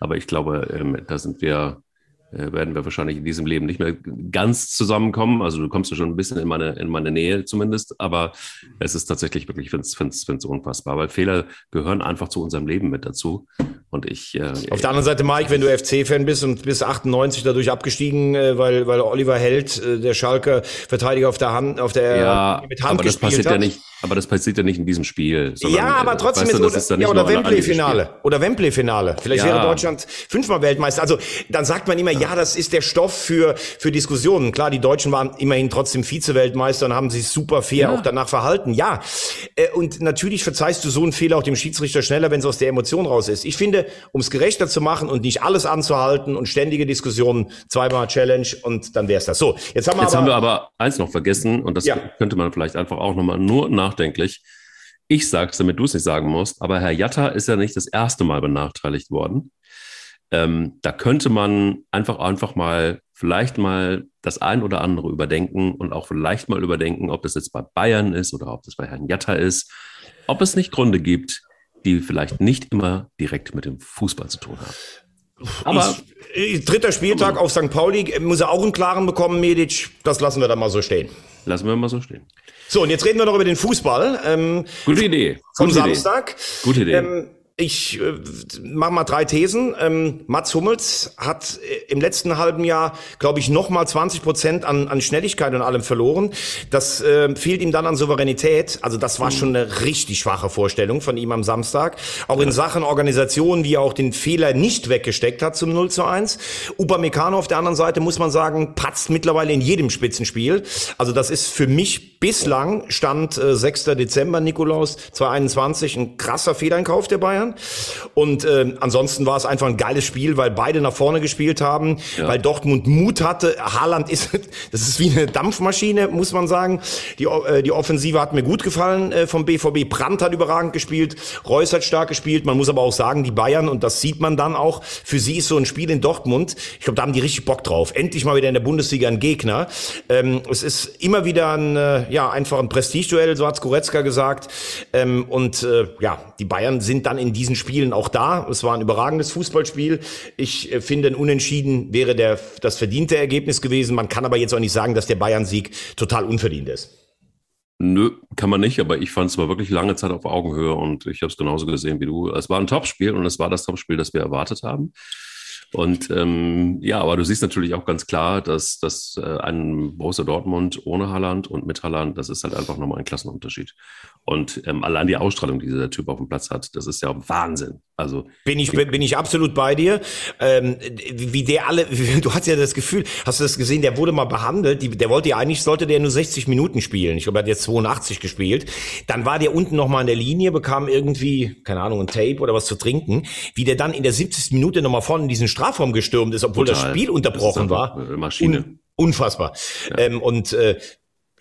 Aber ich glaube, ähm, da sind wir, werden wir wahrscheinlich in diesem Leben nicht mehr ganz zusammenkommen. Also du kommst ja schon ein bisschen in meine, in meine Nähe zumindest, aber es ist tatsächlich wirklich, ich finde es unfassbar, weil Fehler gehören einfach zu unserem Leben mit dazu. Und ich. Äh, Auf der anderen Seite, Mike, wenn du FC-Fan bist und bis 98 dadurch abgestiegen, äh, weil, weil Oliver Held, äh, der Schalke Verteidiger auf der Hand, auf der ja, mit Hand aber das passiert hat. ja nicht. Aber das passiert ja nicht in diesem Spiel. Sondern, ja, aber trotzdem weißt du, ist, oder, ja, oder Wembley-Finale. Oder Wembley-Finale. Vielleicht ja. wäre Deutschland fünfmal Weltmeister. Also dann sagt man immer, ja. das ist der Stoff für, für Diskussionen. Klar, die Deutschen waren immerhin trotzdem Vize-Weltmeister und haben sich super fair ja. auch danach verhalten. Ja, und natürlich verzeihst du so einen Fehler auch dem Schiedsrichter schneller, wenn es aus der Emotion raus ist. Ich finde, um es gerechter zu machen und nicht alles anzuhalten und ständige Diskussionen, zweimal Challenge und dann wäre es das. So, jetzt haben wir jetzt aber, haben wir aber eins noch vergessen und das ja. könnte man vielleicht einfach auch nochmal nur nachdenklich. Ich sage es, damit du es nicht sagen musst, aber Herr Jatta ist ja nicht das erste Mal benachteiligt worden. Ähm, da könnte man einfach einfach mal vielleicht mal das ein oder andere überdenken und auch vielleicht mal überdenken, ob das jetzt bei Bayern ist oder ob das bei Herrn Jatta ist, ob es nicht Gründe gibt, die vielleicht nicht immer direkt mit dem Fußball zu tun haben. Aber ich, dritter Spieltag auf St. Pauli, muss er auch einen klaren bekommen, Medic. Das lassen wir da mal so stehen. Lassen wir mal so stehen. So, und jetzt reden wir noch über den Fußball. Ähm, Gute Idee. Vom Gute Samstag. Idee. Gute Idee. Ähm, ich äh, mache mal drei Thesen. Ähm, Mats Hummels hat äh, im letzten halben Jahr, glaube ich, noch mal 20 Prozent an, an Schnelligkeit und allem verloren. Das äh, fehlt ihm dann an Souveränität. Also das war schon eine richtig schwache Vorstellung von ihm am Samstag. Auch in Sachen Organisation, wie er auch den Fehler nicht weggesteckt hat zum 0 zu 1. Upamecano auf der anderen Seite, muss man sagen, patzt mittlerweile in jedem Spitzenspiel. Also das ist für mich bislang, Stand äh, 6. Dezember, Nikolaus 2021, ein krasser Fehleinkauf der Bayern. Und äh, ansonsten war es einfach ein geiles Spiel, weil beide nach vorne gespielt haben, ja. weil Dortmund Mut hatte. Haaland ist, das ist wie eine Dampfmaschine, muss man sagen. Die, äh, die Offensive hat mir gut gefallen äh, vom BVB. Brandt hat überragend gespielt, Reus hat stark gespielt. Man muss aber auch sagen, die Bayern, und das sieht man dann auch, für sie ist so ein Spiel in Dortmund, ich glaube, da haben die richtig Bock drauf. Endlich mal wieder in der Bundesliga ein Gegner. Ähm, es ist immer wieder ein, äh, ja, einfach ein Prestigeduell, so hat Goretzka gesagt. Ähm, und äh, ja, die Bayern sind dann in diesen Spielen auch da. Es war ein überragendes Fußballspiel. Ich äh, finde, ein Unentschieden wäre der, das verdiente Ergebnis gewesen. Man kann aber jetzt auch nicht sagen, dass der Bayern-Sieg total unverdient ist. Nö, kann man nicht, aber ich fand es war wirklich lange Zeit auf Augenhöhe und ich habe es genauso gesehen wie du. Es war ein Topspiel und es war das Topspiel, das wir erwartet haben. Und ähm, ja, aber du siehst natürlich auch ganz klar, dass, dass äh, ein Borussia Dortmund ohne Haaland und mit Haaland, das ist halt einfach nochmal ein Klassenunterschied. Und ähm, allein die Ausstrahlung, die dieser Typ auf dem Platz hat, das ist ja Wahnsinn. Also bin ich bin ich absolut bei dir. Ähm, wie der alle, du hast ja das Gefühl, hast du das gesehen? Der wurde mal behandelt. Die, der wollte ja eigentlich sollte der nur 60 Minuten spielen. Ich glaube, er hat jetzt 82 gespielt. Dann war der unten noch mal an der Linie, bekam irgendwie keine Ahnung ein Tape oder was zu trinken. Wie der dann in der 70. Minute noch mal vorne in diesen Strafraum gestürmt ist, obwohl Total. das Spiel unterbrochen das war. Maschine. Un unfassbar. Ja. Ähm, und äh,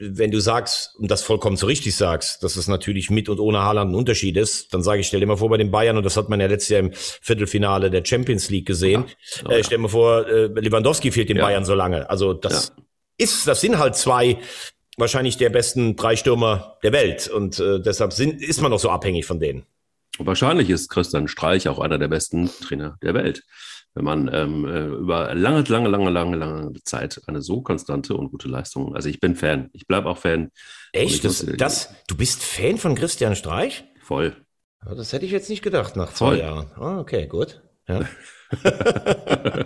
wenn du sagst, und das vollkommen so richtig sagst, dass es natürlich mit und ohne Haaland ein Unterschied ist, dann sage ich, stell dir mal vor bei den Bayern, und das hat man ja letztes Jahr im Viertelfinale der Champions League gesehen, ja. Oh, äh, stell dir mal vor, äh, Lewandowski fehlt den ja. Bayern so lange. Also das ja. ist, das sind halt zwei wahrscheinlich der besten drei Stürmer der Welt und äh, deshalb sind, ist man noch so abhängig von denen. wahrscheinlich ist Christian Streich auch einer der besten Trainer der Welt. Wenn man ähm, äh, über lange, lange, lange, lange, lange Zeit eine so konstante und gute Leistung, also ich bin Fan, ich bleibe auch Fan. Echt? Das, das, du bist Fan von Christian Streich? Voll. Ja, das hätte ich jetzt nicht gedacht nach zwei Voll. Jahren. Ah, okay, gut. Ja.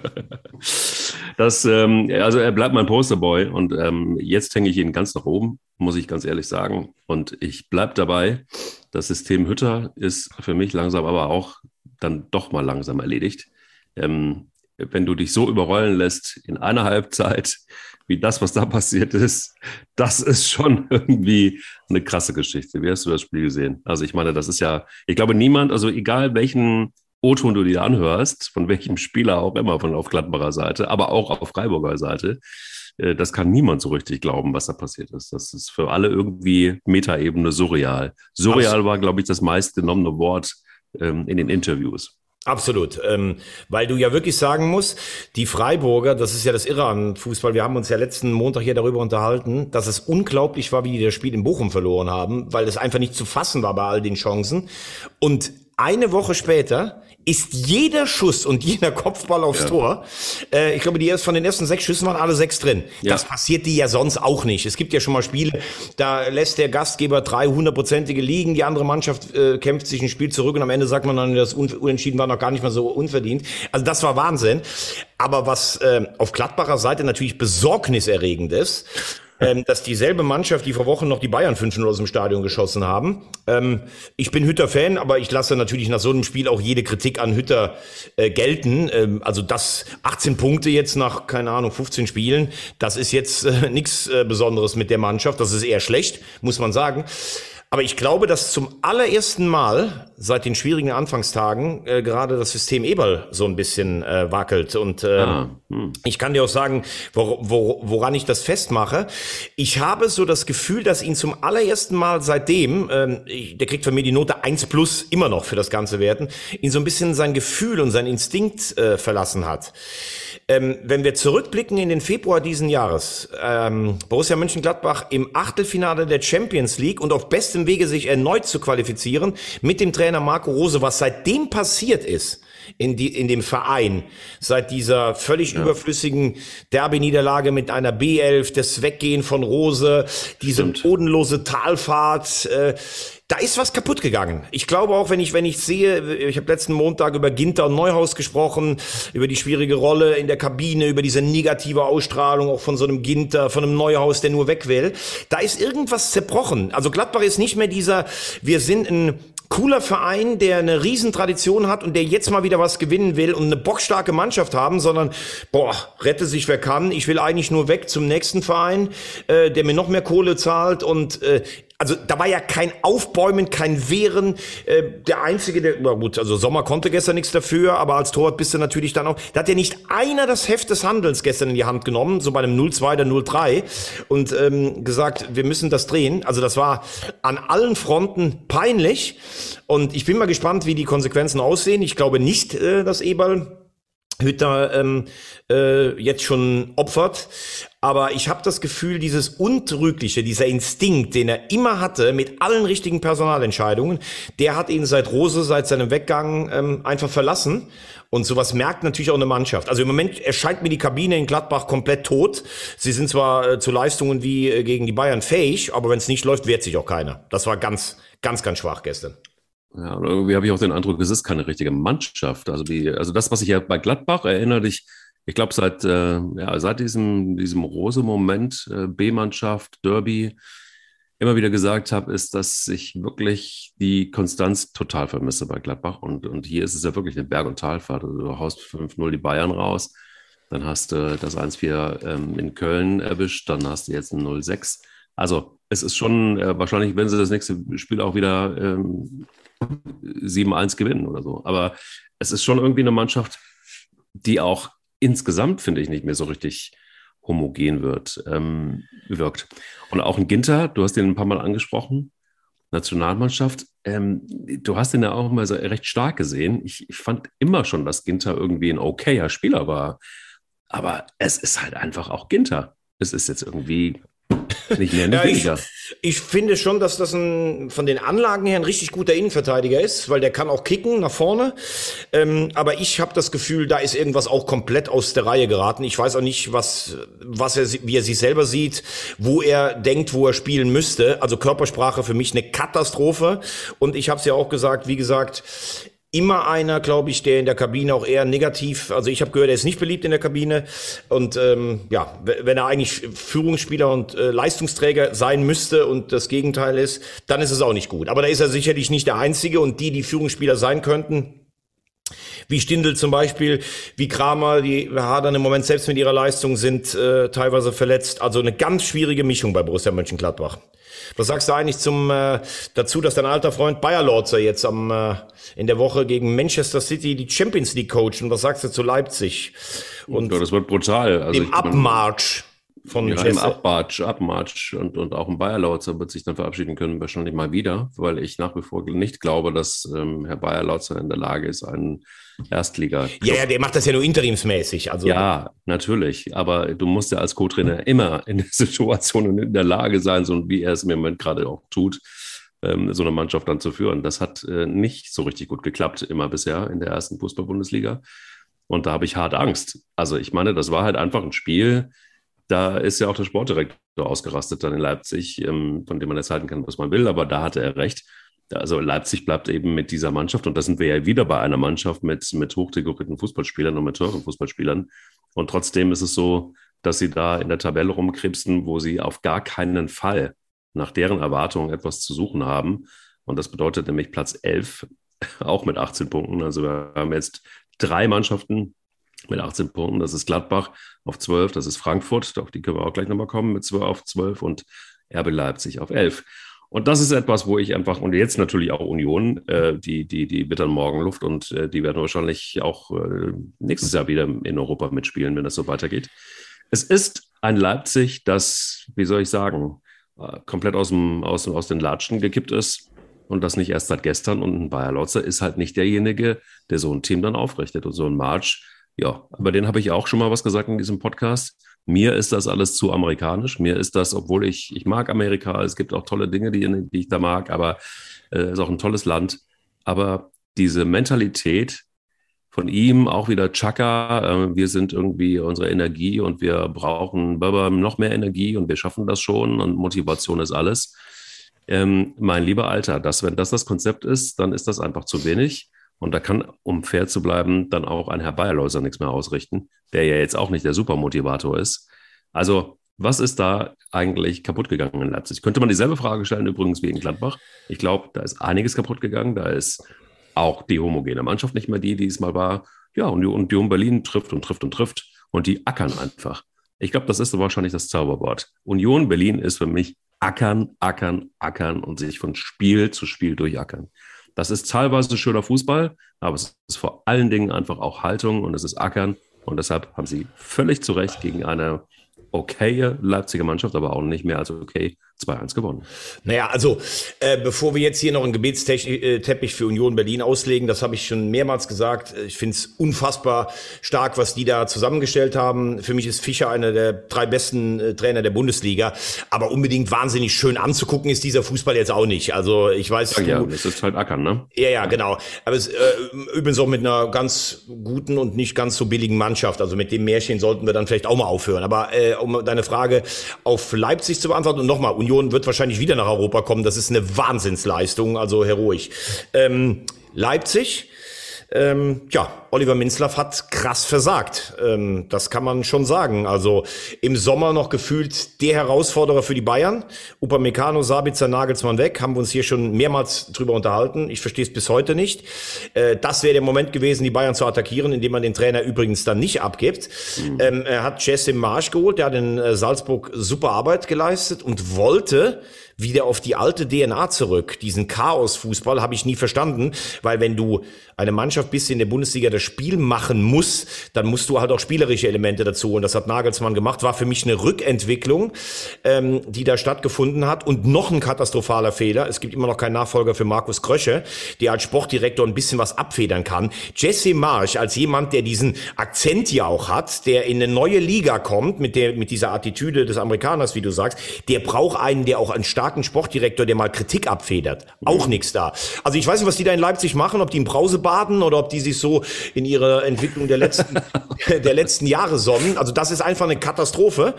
das, ähm, also er bleibt mein Posterboy und ähm, jetzt hänge ich ihn ganz nach oben, muss ich ganz ehrlich sagen. Und ich bleibe dabei. Das System Hütter ist für mich langsam aber auch dann doch mal langsam erledigt. Ähm, wenn du dich so überrollen lässt in einer Halbzeit, wie das, was da passiert ist, das ist schon irgendwie eine krasse Geschichte. Wie hast du das Spiel gesehen? Also ich meine, das ist ja, ich glaube, niemand, also egal welchen O-Ton du dir anhörst, von welchem Spieler auch immer, von auf Gladbacher Seite, aber auch auf Freiburger Seite, äh, das kann niemand so richtig glauben, was da passiert ist. Das ist für alle irgendwie Metaebene surreal. Surreal war, glaube ich, das meistgenommene Wort ähm, in den Interviews. Absolut, ähm, weil du ja wirklich sagen musst, die Freiburger, das ist ja das Irre an Fußball, wir haben uns ja letzten Montag hier darüber unterhalten, dass es unglaublich war, wie die das Spiel in Bochum verloren haben, weil es einfach nicht zu fassen war bei all den Chancen. Und eine Woche später ist jeder Schuss und jeder Kopfball aufs ja. Tor. Äh, ich glaube, die erst von den ersten sechs Schüssen waren alle sechs drin. Ja. Das passiert die ja sonst auch nicht. Es gibt ja schon mal Spiele, da lässt der Gastgeber drei hundertprozentige liegen, die andere Mannschaft äh, kämpft sich ein Spiel zurück und am Ende sagt man dann, das Unentschieden war noch gar nicht mal so unverdient. Also das war Wahnsinn. Aber was äh, auf Gladbacher Seite natürlich besorgniserregend ist, ähm, dass dieselbe Mannschaft, die vor Wochen noch die Bayern 5-0 aus dem Stadion geschossen haben. Ähm, ich bin Hütter-Fan, aber ich lasse natürlich nach so einem Spiel auch jede Kritik an Hütter äh, gelten. Ähm, also das 18 Punkte jetzt nach, keine Ahnung, 15 Spielen, das ist jetzt äh, nichts äh, Besonderes mit der Mannschaft. Das ist eher schlecht, muss man sagen. Aber ich glaube, dass zum allerersten Mal seit den schwierigen Anfangstagen äh, gerade das System Eberl so ein bisschen äh, wackelt. Und äh, ah, hm. ich kann dir auch sagen, wo, wo, woran ich das festmache. Ich habe so das Gefühl, dass ihn zum allerersten Mal seitdem, ähm, ich, der kriegt von mir die Note 1 plus immer noch für das ganze Werten, ihn so ein bisschen sein Gefühl und sein Instinkt äh, verlassen hat. Ähm, wenn wir zurückblicken in den Februar diesen Jahres, ähm, Borussia Mönchengladbach im Achtelfinale der Champions League und auf bestem Wege sich erneut zu qualifizieren mit dem Trainer Marco Rose, was seitdem passiert ist, in, die, in dem Verein seit dieser völlig ja. überflüssigen Derby-Niederlage mit einer B11, das Weggehen von Rose, diese Stimmt. bodenlose Talfahrt. Äh, da ist was kaputt gegangen. Ich glaube auch, wenn ich, wenn ich sehe, ich habe letzten Montag über Ginter und Neuhaus gesprochen, über die schwierige Rolle in der Kabine, über diese negative Ausstrahlung auch von so einem Ginter, von einem Neuhaus, der nur weg will. Da ist irgendwas zerbrochen. Also Gladbach ist nicht mehr dieser, wir sind ein cooler Verein, der eine Riesentradition hat und der jetzt mal wieder was gewinnen will und eine bockstarke Mannschaft haben, sondern boah, rette sich wer kann. Ich will eigentlich nur weg zum nächsten Verein, äh, der mir noch mehr Kohle zahlt und äh, also da war ja kein Aufbäumen, kein Wehren. Äh, der einzige, der, na gut, also Sommer konnte gestern nichts dafür, aber als Torwart bist du natürlich dann auch. Da hat ja nicht einer das Heft des Handelns gestern in die Hand genommen, so bei einem 0-2 der 0-3 und ähm, gesagt, wir müssen das drehen. Also das war an allen Fronten peinlich und ich bin mal gespannt, wie die Konsequenzen aussehen. Ich glaube nicht, äh, dass Eberl Hütter ähm, äh, jetzt schon opfert. Aber ich habe das Gefühl, dieses Untrügliche, dieser Instinkt, den er immer hatte mit allen richtigen Personalentscheidungen, der hat ihn seit Rose, seit seinem Weggang ähm, einfach verlassen. Und sowas merkt natürlich auch eine Mannschaft. Also im Moment erscheint mir die Kabine in Gladbach komplett tot. Sie sind zwar äh, zu Leistungen wie äh, gegen die Bayern fähig, aber wenn es nicht läuft, wehrt sich auch keiner. Das war ganz, ganz, ganz schwach gestern. Ja, und irgendwie habe ich auch den Eindruck, es ist keine richtige Mannschaft. Also, die, also das, was ich ja bei Gladbach erinnere dich, ich glaube, seit, äh, ja, seit diesem, diesem Rose-Moment, äh, B-Mannschaft, Derby, immer wieder gesagt habe, ist, dass ich wirklich die Konstanz total vermisse bei Gladbach. Und, und hier ist es ja wirklich eine Berg- und Talfahrt. Also du haust 5-0 die Bayern raus, dann hast du das 1-4 ähm, in Köln erwischt, dann hast du jetzt ein 0-6. Also es ist schon äh, wahrscheinlich, wenn sie das nächste Spiel auch wieder ähm, 7-1 gewinnen oder so. Aber es ist schon irgendwie eine Mannschaft, die auch insgesamt, finde ich, nicht mehr so richtig homogen wird, ähm, wirkt. Und auch ein Ginter, du hast den ein paar Mal angesprochen, Nationalmannschaft, ähm, du hast ihn ja auch immer so recht stark gesehen. Ich, ich fand immer schon, dass Ginter irgendwie ein okayer Spieler war. Aber es ist halt einfach auch Ginter. Es ist jetzt irgendwie Nicht mehr, nicht Ja, ich, weniger. ich finde schon, dass das ein, von den Anlagen her ein richtig guter Innenverteidiger ist, weil der kann auch kicken nach vorne. Ähm, aber ich habe das Gefühl, da ist irgendwas auch komplett aus der Reihe geraten. Ich weiß auch nicht, was, was er, wie er sich selber sieht, wo er denkt, wo er spielen müsste. Also Körpersprache für mich eine Katastrophe. Und ich habe es ja auch gesagt, wie gesagt, immer einer, glaube ich, der in der Kabine auch eher negativ, also ich habe gehört, er ist nicht beliebt in der Kabine und ähm, ja, wenn er eigentlich Führungsspieler und äh, Leistungsträger sein müsste und das Gegenteil ist, dann ist es auch nicht gut. Aber da ist er sicherlich nicht der Einzige und die, die Führungsspieler sein könnten, wie Stindl zum Beispiel, wie Kramer, die hadern im Moment selbst mit ihrer Leistung, sind äh, teilweise verletzt. Also eine ganz schwierige Mischung bei Borussia Mönchengladbach. Was sagst du eigentlich zum äh, dazu, dass dein alter Freund Bayer Lorzer jetzt am äh, in der Woche gegen Manchester City die Champions League coacht? Und was sagst du zu Leipzig und Ja, das wird brutal. Also dem Abmarsch von Ja, im? Abmarsch, Abmarsch und, und auch ein Bayer Lautzer wird sich dann verabschieden können, wahrscheinlich mal wieder, weil ich nach wie vor nicht glaube, dass ähm, Herr Bayer Lautzer in der Lage ist, einen Erstliga. Ja, ja, der macht das ja nur interimsmäßig. Also Ja, natürlich. Aber du musst ja als Co-Trainer immer in der Situation und in der Lage sein, so wie er es im Moment gerade auch tut, ähm, so eine Mannschaft dann zu führen. Das hat äh, nicht so richtig gut geklappt, immer bisher in der ersten Fußball-Bundesliga. Und da habe ich hart Angst. Also ich meine, das war halt einfach ein Spiel. Da ist ja auch der Sportdirektor ausgerastet dann in Leipzig, ähm, von dem man jetzt halten kann, was man will, aber da hatte er recht. Also Leipzig bleibt eben mit dieser Mannschaft und da sind wir ja wieder bei einer Mannschaft mit, mit hochdekorierten Fußballspielern und mit teuren Fußballspielern. Und trotzdem ist es so, dass sie da in der Tabelle rumkrebsen, wo sie auf gar keinen Fall nach deren Erwartungen etwas zu suchen haben. Und das bedeutet nämlich Platz 11, auch mit 18 Punkten. Also wir haben jetzt drei Mannschaften mit 18 Punkten. Das ist Gladbach auf 12, das ist Frankfurt, auf die können wir auch gleich nochmal kommen, mit 12 auf 12 und RB Leipzig auf 11. Und das ist etwas, wo ich einfach, und jetzt natürlich auch Union, äh, die, die, die wittern Morgenluft und äh, die werden wahrscheinlich auch äh, nächstes Jahr wieder in Europa mitspielen, wenn das so weitergeht. Es ist ein Leipzig, das, wie soll ich sagen, äh, komplett aus, dem, aus, aus den Latschen gekippt ist und das nicht erst seit gestern. Und ein Bayer Lotzer ist halt nicht derjenige, der so ein Team dann aufrichtet. Und so ein March, ja, aber den habe ich auch schon mal was gesagt in diesem Podcast. Mir ist das alles zu amerikanisch. Mir ist das, obwohl ich, ich mag Amerika, es gibt auch tolle Dinge, die, die ich da mag, aber es äh, ist auch ein tolles Land. Aber diese Mentalität von ihm, auch wieder Chaka, äh, wir sind irgendwie unsere Energie und wir brauchen noch mehr Energie und wir schaffen das schon und Motivation ist alles. Ähm, mein lieber Alter, das, wenn das das Konzept ist, dann ist das einfach zu wenig. Und da kann, um fair zu bleiben, dann auch ein Herr Bayerläuser nichts mehr ausrichten, der ja jetzt auch nicht der Supermotivator ist. Also, was ist da eigentlich kaputt gegangen in Leipzig? Könnte man dieselbe Frage stellen, übrigens wie in Gladbach. Ich glaube, da ist einiges kaputt gegangen. Da ist auch die homogene Mannschaft nicht mehr die, die es mal war. Ja, und Union Berlin trifft und trifft und trifft. Und die ackern einfach. Ich glaube, das ist wahrscheinlich das Zauberwort. Union Berlin ist für mich ackern, ackern, ackern und sich von Spiel zu Spiel durchackern. Das ist teilweise schöner Fußball, aber es ist vor allen Dingen einfach auch Haltung und es ist Ackern. Und deshalb haben sie völlig zu Recht gegen eine okaye Leipziger Mannschaft, aber auch nicht mehr als okay, 2-1 gewonnen. Naja, also äh, bevor wir jetzt hier noch einen Gebetsteppich für Union Berlin auslegen, das habe ich schon mehrmals gesagt, ich finde es unfassbar stark, was die da zusammengestellt haben. Für mich ist Fischer einer der drei besten äh, Trainer der Bundesliga, aber unbedingt wahnsinnig schön anzugucken ist dieser Fußball jetzt auch nicht. Also ich weiß, Ja, du, es ist halt Ackern, ne? ja, ja, genau. Aber es, äh, übrigens auch mit einer ganz guten und nicht ganz so billigen Mannschaft. Also mit dem Märchen sollten wir dann vielleicht auch mal aufhören. Aber äh, um deine Frage auf Leipzig zu beantworten und nochmal, Union wird wahrscheinlich wieder nach Europa kommen. Das ist eine Wahnsinnsleistung, also heroisch. Ähm, Leipzig, ähm, ja, Oliver Minzlaff hat krass versagt. Ähm, das kann man schon sagen. Also im Sommer noch gefühlt der Herausforderer für die Bayern. Upamecano, Sabitzer, Nagelsmann weg. Haben wir uns hier schon mehrmals drüber unterhalten. Ich verstehe es bis heute nicht. Äh, das wäre der Moment gewesen, die Bayern zu attackieren, indem man den Trainer übrigens dann nicht abgibt. Mhm. Ähm, er hat Jesse Marsch geholt. Der hat in äh, Salzburg super Arbeit geleistet und wollte wieder auf die alte DNA zurück. Diesen Chaos-Fußball habe ich nie verstanden, weil wenn du eine Mannschaft bist, die in der Bundesliga das Spiel machen muss, dann musst du halt auch spielerische Elemente dazu. Und das hat Nagelsmann gemacht. War für mich eine Rückentwicklung, ähm, die da stattgefunden hat. Und noch ein katastrophaler Fehler. Es gibt immer noch keinen Nachfolger für Markus Krösche, der als Sportdirektor ein bisschen was abfedern kann. Jesse Marsch als jemand, der diesen Akzent ja auch hat, der in eine neue Liga kommt mit der mit dieser Attitüde des Amerikaners, wie du sagst, der braucht einen, der auch einen starken Sportdirektor, der mal Kritik abfedert. Auch nichts da. Also ich weiß nicht, was die da in Leipzig machen, ob die im Brause baden oder ob die sich so in ihrer Entwicklung der letzten der letzten Jahre sonnen. Also das ist einfach eine Katastrophe.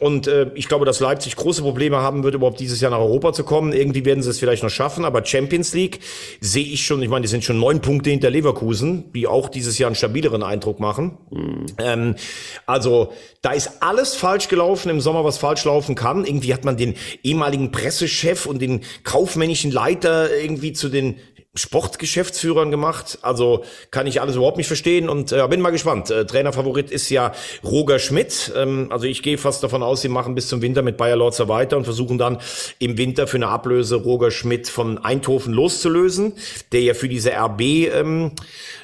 Und äh, ich glaube, dass Leipzig große Probleme haben wird, überhaupt dieses Jahr nach Europa zu kommen. Irgendwie werden sie es vielleicht noch schaffen, aber Champions League sehe ich schon. Ich meine, die sind schon neun Punkte hinter Leverkusen, die auch dieses Jahr einen stabileren Eindruck machen. Mhm. Ähm, also da ist alles falsch gelaufen im Sommer, was falsch laufen kann. Irgendwie hat man den ehemaligen Pressechef und den kaufmännischen Leiter irgendwie zu den Sportgeschäftsführern gemacht. Also kann ich alles überhaupt nicht verstehen und äh, bin mal gespannt. Äh, Trainerfavorit ist ja Roger Schmidt. Ähm, also ich gehe fast davon aus, sie machen bis zum Winter mit Bayer Lorzer weiter und versuchen dann im Winter für eine Ablöse Roger Schmidt von Eindhoven loszulösen, der ja für diese RB ähm,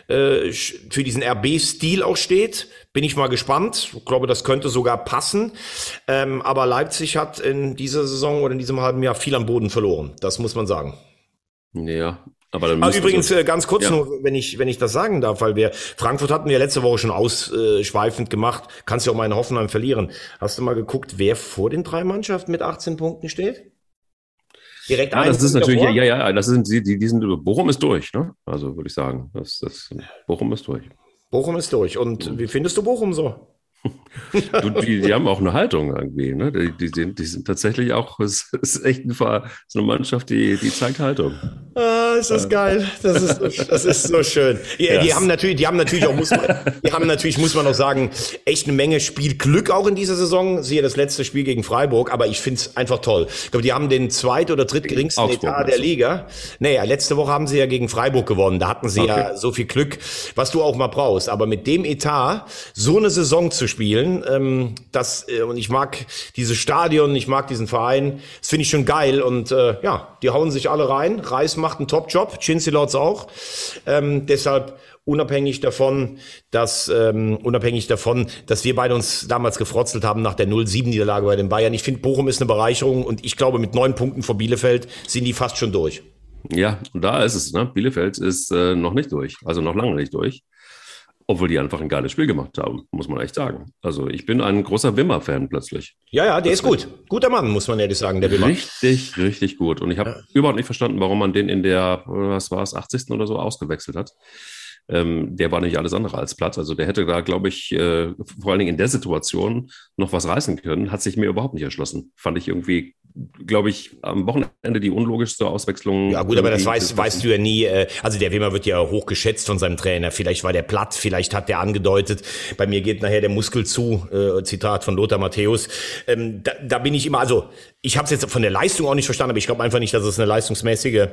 äh, für diesen RB-Stil auch steht. Bin ich mal gespannt. Ich glaube, das könnte sogar passen. Ähm, aber Leipzig hat in dieser Saison oder in diesem halben Jahr viel am Boden verloren. Das muss man sagen. Ja, aber dann ah, übrigens äh, ganz kurz ja. nur, wenn ich wenn ich das sagen darf, weil wir Frankfurt hatten wir letzte Woche schon ausschweifend gemacht. Kannst du auch mal in Hoffenheim verlieren. Hast du mal geguckt, wer vor den drei Mannschaften mit 18 Punkten steht? Direkt ja, das ist natürlich, davor? ja, ja, das sind die, die sind, Bochum ist durch, ne? Also würde ich sagen, das, das, Bochum ist durch. Bochum ist durch. Und wie findest du Bochum so? Die, die, haben auch eine Haltung irgendwie. Ne? Die, die, sind, die sind tatsächlich auch, es ist echt ein, so eine Mannschaft, die, die zeigt Haltung. Ah, ist das geil. Das ist, so, das ist so schön. Ja, yes. Die haben natürlich, die haben natürlich auch, muss man, die haben natürlich, muss man auch sagen, echt eine Menge Spielglück auch in dieser Saison. Siehe das letzte Spiel gegen Freiburg, aber ich finde es einfach toll. Ich glaube, die haben den zweit- oder drittgeringsten Augsburg, Etat der Liga. Naja, letzte Woche haben sie ja gegen Freiburg gewonnen. Da hatten sie okay. ja so viel Glück, was du auch mal brauchst. Aber mit dem Etat so eine Saison zu spielen. Ähm, das, äh, und ich mag dieses Stadion, ich mag diesen Verein. Das finde ich schon geil. Und äh, ja, die hauen sich alle rein. Reis macht einen Top-Job, Chinsilords auch. Ähm, deshalb unabhängig davon, dass ähm, unabhängig davon, dass wir beide uns damals gefrotzelt haben nach der 0-7-Niederlage bei den Bayern. Ich finde, Bochum ist eine Bereicherung und ich glaube, mit neun Punkten vor Bielefeld sind die fast schon durch. Ja, da ist es. Ne? Bielefeld ist äh, noch nicht durch, also noch lange nicht durch. Obwohl die einfach ein geiles Spiel gemacht haben, muss man echt sagen. Also ich bin ein großer Wimmer-Fan plötzlich. Ja, ja, der plötzlich. ist gut. Guter Mann, muss man ehrlich sagen, der Wimmer. Richtig, richtig gut. Und ich habe ja. überhaupt nicht verstanden, warum man den in der, was war es, 80. oder so ausgewechselt hat. Ähm, der war nicht alles andere als platt. Also der hätte da, glaube ich, äh, vor allen Dingen in der Situation noch was reißen können. Hat sich mir überhaupt nicht erschlossen. Fand ich irgendwie glaube ich, am Wochenende die unlogischste Auswechslung. Ja gut, aber das weißt, weißt du ja nie. Äh, also der Wimmer wird ja hoch geschätzt von seinem Trainer. Vielleicht war der platt, vielleicht hat der angedeutet, bei mir geht nachher der Muskel zu. Äh, Zitat von Lothar Matthäus. Ähm, da, da bin ich immer, also ich habe es jetzt von der Leistung auch nicht verstanden, aber ich glaube einfach nicht, dass es eine leistungsmäßige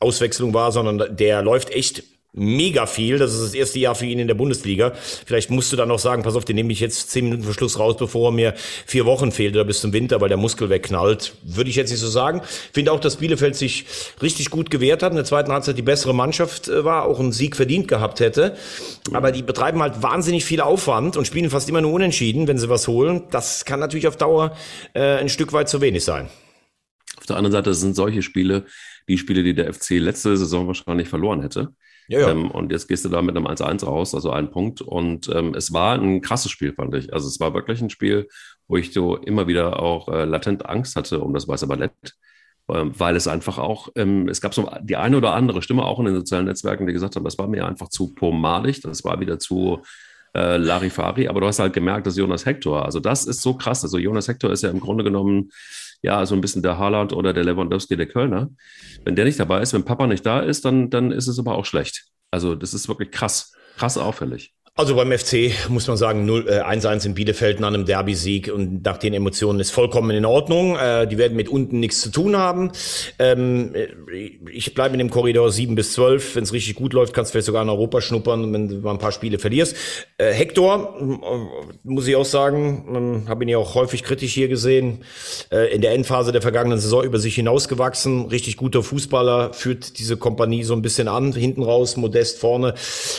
Auswechslung war, sondern der läuft echt mega viel. Das ist das erste Jahr für ihn in der Bundesliga. Vielleicht musst du dann noch sagen, pass auf, den nehme ich jetzt zehn Minuten vor Schluss raus, bevor er mir vier Wochen fehlt oder bis zum Winter, weil der Muskel wegknallt. Würde ich jetzt nicht so sagen. Finde auch, dass Bielefeld sich richtig gut gewehrt hat. In der zweiten Halbzeit die bessere Mannschaft äh, war, auch einen Sieg verdient gehabt hätte. Aber die betreiben halt wahnsinnig viel Aufwand und spielen fast immer nur unentschieden, wenn sie was holen. Das kann natürlich auf Dauer äh, ein Stück weit zu wenig sein. Auf der anderen Seite sind solche Spiele die Spiele, die der FC letzte Saison wahrscheinlich verloren hätte. Ja, ja. Ähm, und jetzt gehst du da mit einem 1-1 raus, also ein Punkt. Und ähm, es war ein krasses Spiel, fand ich. Also es war wirklich ein Spiel, wo ich so immer wieder auch äh, latent Angst hatte um das weiße Ballett. Ähm, weil es einfach auch, ähm, es gab so die eine oder andere Stimme auch in den sozialen Netzwerken, die gesagt haben, das war mir einfach zu pomadig, das war wieder zu äh, Larifari, aber du hast halt gemerkt, dass Jonas Hector, also das ist so krass. Also Jonas Hector ist ja im Grunde genommen ja, so ein bisschen der Haaland oder der Lewandowski der Kölner. Wenn der nicht dabei ist, wenn Papa nicht da ist, dann, dann ist es aber auch schlecht. Also das ist wirklich krass, krass auffällig. Also beim FC muss man sagen, 1-1 äh, in Bielefeld nach einem Derby-Sieg und nach den Emotionen ist vollkommen in Ordnung. Äh, die werden mit unten nichts zu tun haben. Ähm, ich bleibe in dem Korridor 7 bis 12. Wenn es richtig gut läuft, kannst du vielleicht sogar in Europa schnuppern, wenn du mal ein paar Spiele verlierst. Äh, Hector, muss ich auch sagen, habe ihn ja auch häufig kritisch hier gesehen. in der Endphase der vergangenen Saison über sich hinausgewachsen. Richtig guter Fußballer, führt diese Kompanie so ein bisschen an, hinten raus, modest vorne.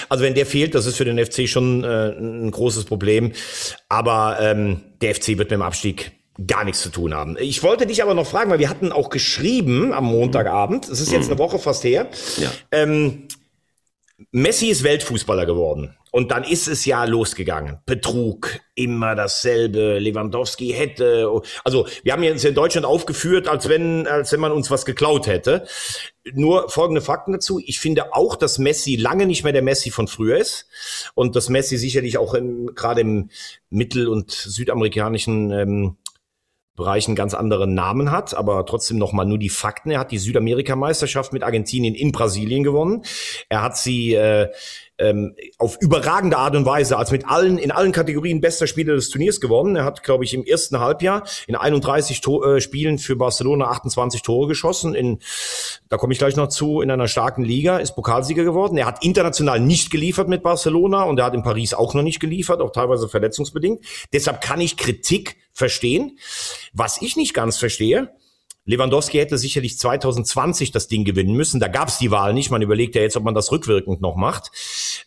Also wenn der fehlt, das ist für den FC schon äh, ein großes Problem. Aber ähm, der FC wird mit dem Abstieg gar nichts zu tun haben. Ich wollte dich aber noch fragen, weil wir hatten auch geschrieben am Montagabend, es ist jetzt eine Woche fast her, ja. ähm, Messi ist Weltfußballer geworden. Und dann ist es ja losgegangen. Betrug, immer dasselbe. Lewandowski hätte. Also wir haben jetzt in Deutschland aufgeführt, als wenn, als wenn man uns was geklaut hätte. Nur folgende Fakten dazu. Ich finde auch, dass Messi lange nicht mehr der Messi von früher ist und dass Messi sicherlich auch im, gerade im mittel- und südamerikanischen ähm, Bereich einen ganz anderen Namen hat, aber trotzdem nochmal nur die Fakten. Er hat die Südamerika-Meisterschaft mit Argentinien in Brasilien gewonnen. Er hat sie äh, ähm, auf überragende Art und Weise als mit allen in allen Kategorien bester Spieler des Turniers gewonnen. Er hat, glaube ich, im ersten Halbjahr in 31 to äh, Spielen für Barcelona 28 Tore geschossen. In, da komme ich gleich noch zu, in einer starken Liga ist Pokalsieger geworden. Er hat international nicht geliefert mit Barcelona und er hat in Paris auch noch nicht geliefert, auch teilweise verletzungsbedingt. Deshalb kann ich Kritik verstehen. Was ich nicht ganz verstehe, Lewandowski hätte sicherlich 2020 das Ding gewinnen müssen. Da gab es die Wahl nicht. Man überlegt ja jetzt, ob man das rückwirkend noch macht.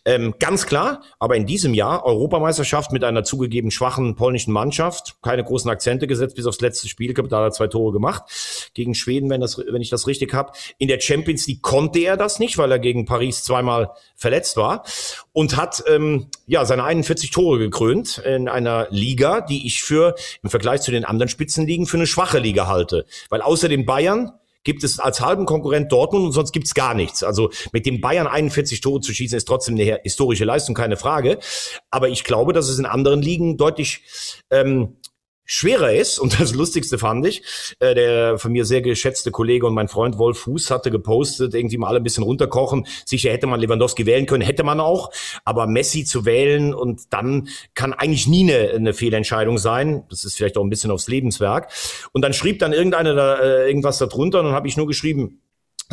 Ähm, ganz klar, aber in diesem Jahr Europameisterschaft mit einer zugegeben schwachen polnischen Mannschaft. Keine großen Akzente gesetzt bis aufs letzte Spiel. Da hat er zwei Tore gemacht. Gegen Schweden, wenn, das, wenn ich das richtig habe. In der Champions League konnte er das nicht, weil er gegen Paris zweimal verletzt war. Und hat ähm, ja seine 41 Tore gekrönt in einer Liga, die ich für im Vergleich zu den anderen Spitzenligen für eine schwache Liga halte. Weil außer den Bayern gibt es als halben Konkurrent Dortmund und sonst gibt's gar nichts. Also mit dem Bayern 41 Tore zu schießen ist trotzdem eine historische Leistung, keine Frage. Aber ich glaube, dass es in anderen Ligen deutlich ähm, schwerer ist, und das Lustigste fand ich, äh, der von mir sehr geschätzte Kollege und mein Freund Wolf Fuß hatte gepostet, irgendwie mal alle ein bisschen runterkochen. Sicher hätte man Lewandowski wählen können, hätte man auch, aber Messi zu wählen und dann kann eigentlich nie eine, eine Fehlentscheidung sein. Das ist vielleicht auch ein bisschen aufs Lebenswerk. Und dann schrieb dann irgendeiner da, äh, irgendwas darunter und dann habe ich nur geschrieben,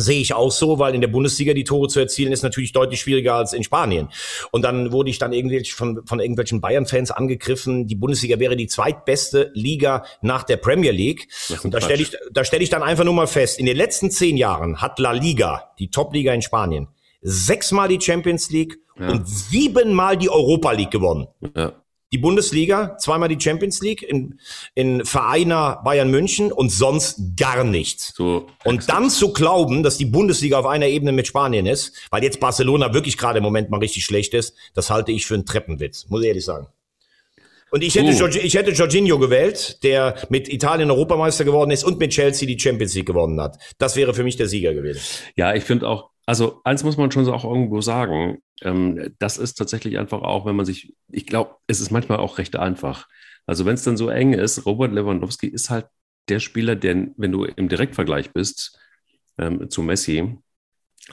Sehe ich auch so, weil in der Bundesliga die Tore zu erzielen ist natürlich deutlich schwieriger als in Spanien. Und dann wurde ich dann irgendwie von, von irgendwelchen Bayern-Fans angegriffen, die Bundesliga wäre die zweitbeste Liga nach der Premier League. Und da stelle ich, da stelle ich dann einfach nur mal fest, in den letzten zehn Jahren hat La Liga, die Top-Liga in Spanien, sechsmal die Champions League ja. und siebenmal die Europa League gewonnen. Ja die Bundesliga, zweimal die Champions League in, in Vereiner Bayern München und sonst gar nichts. So, und dann zu glauben, dass die Bundesliga auf einer Ebene mit Spanien ist, weil jetzt Barcelona wirklich gerade im Moment mal richtig schlecht ist, das halte ich für einen Treppenwitz, muss ich ehrlich sagen. Und ich hätte, uh. ich hätte Jorginho gewählt, der mit Italien Europameister geworden ist und mit Chelsea die Champions League gewonnen hat. Das wäre für mich der Sieger gewesen. Ja, ich finde auch, also eins muss man schon so auch irgendwo sagen. Ähm, das ist tatsächlich einfach auch, wenn man sich, ich glaube, es ist manchmal auch recht einfach. Also wenn es dann so eng ist, Robert Lewandowski ist halt der Spieler, der, wenn du im Direktvergleich bist ähm, zu Messi,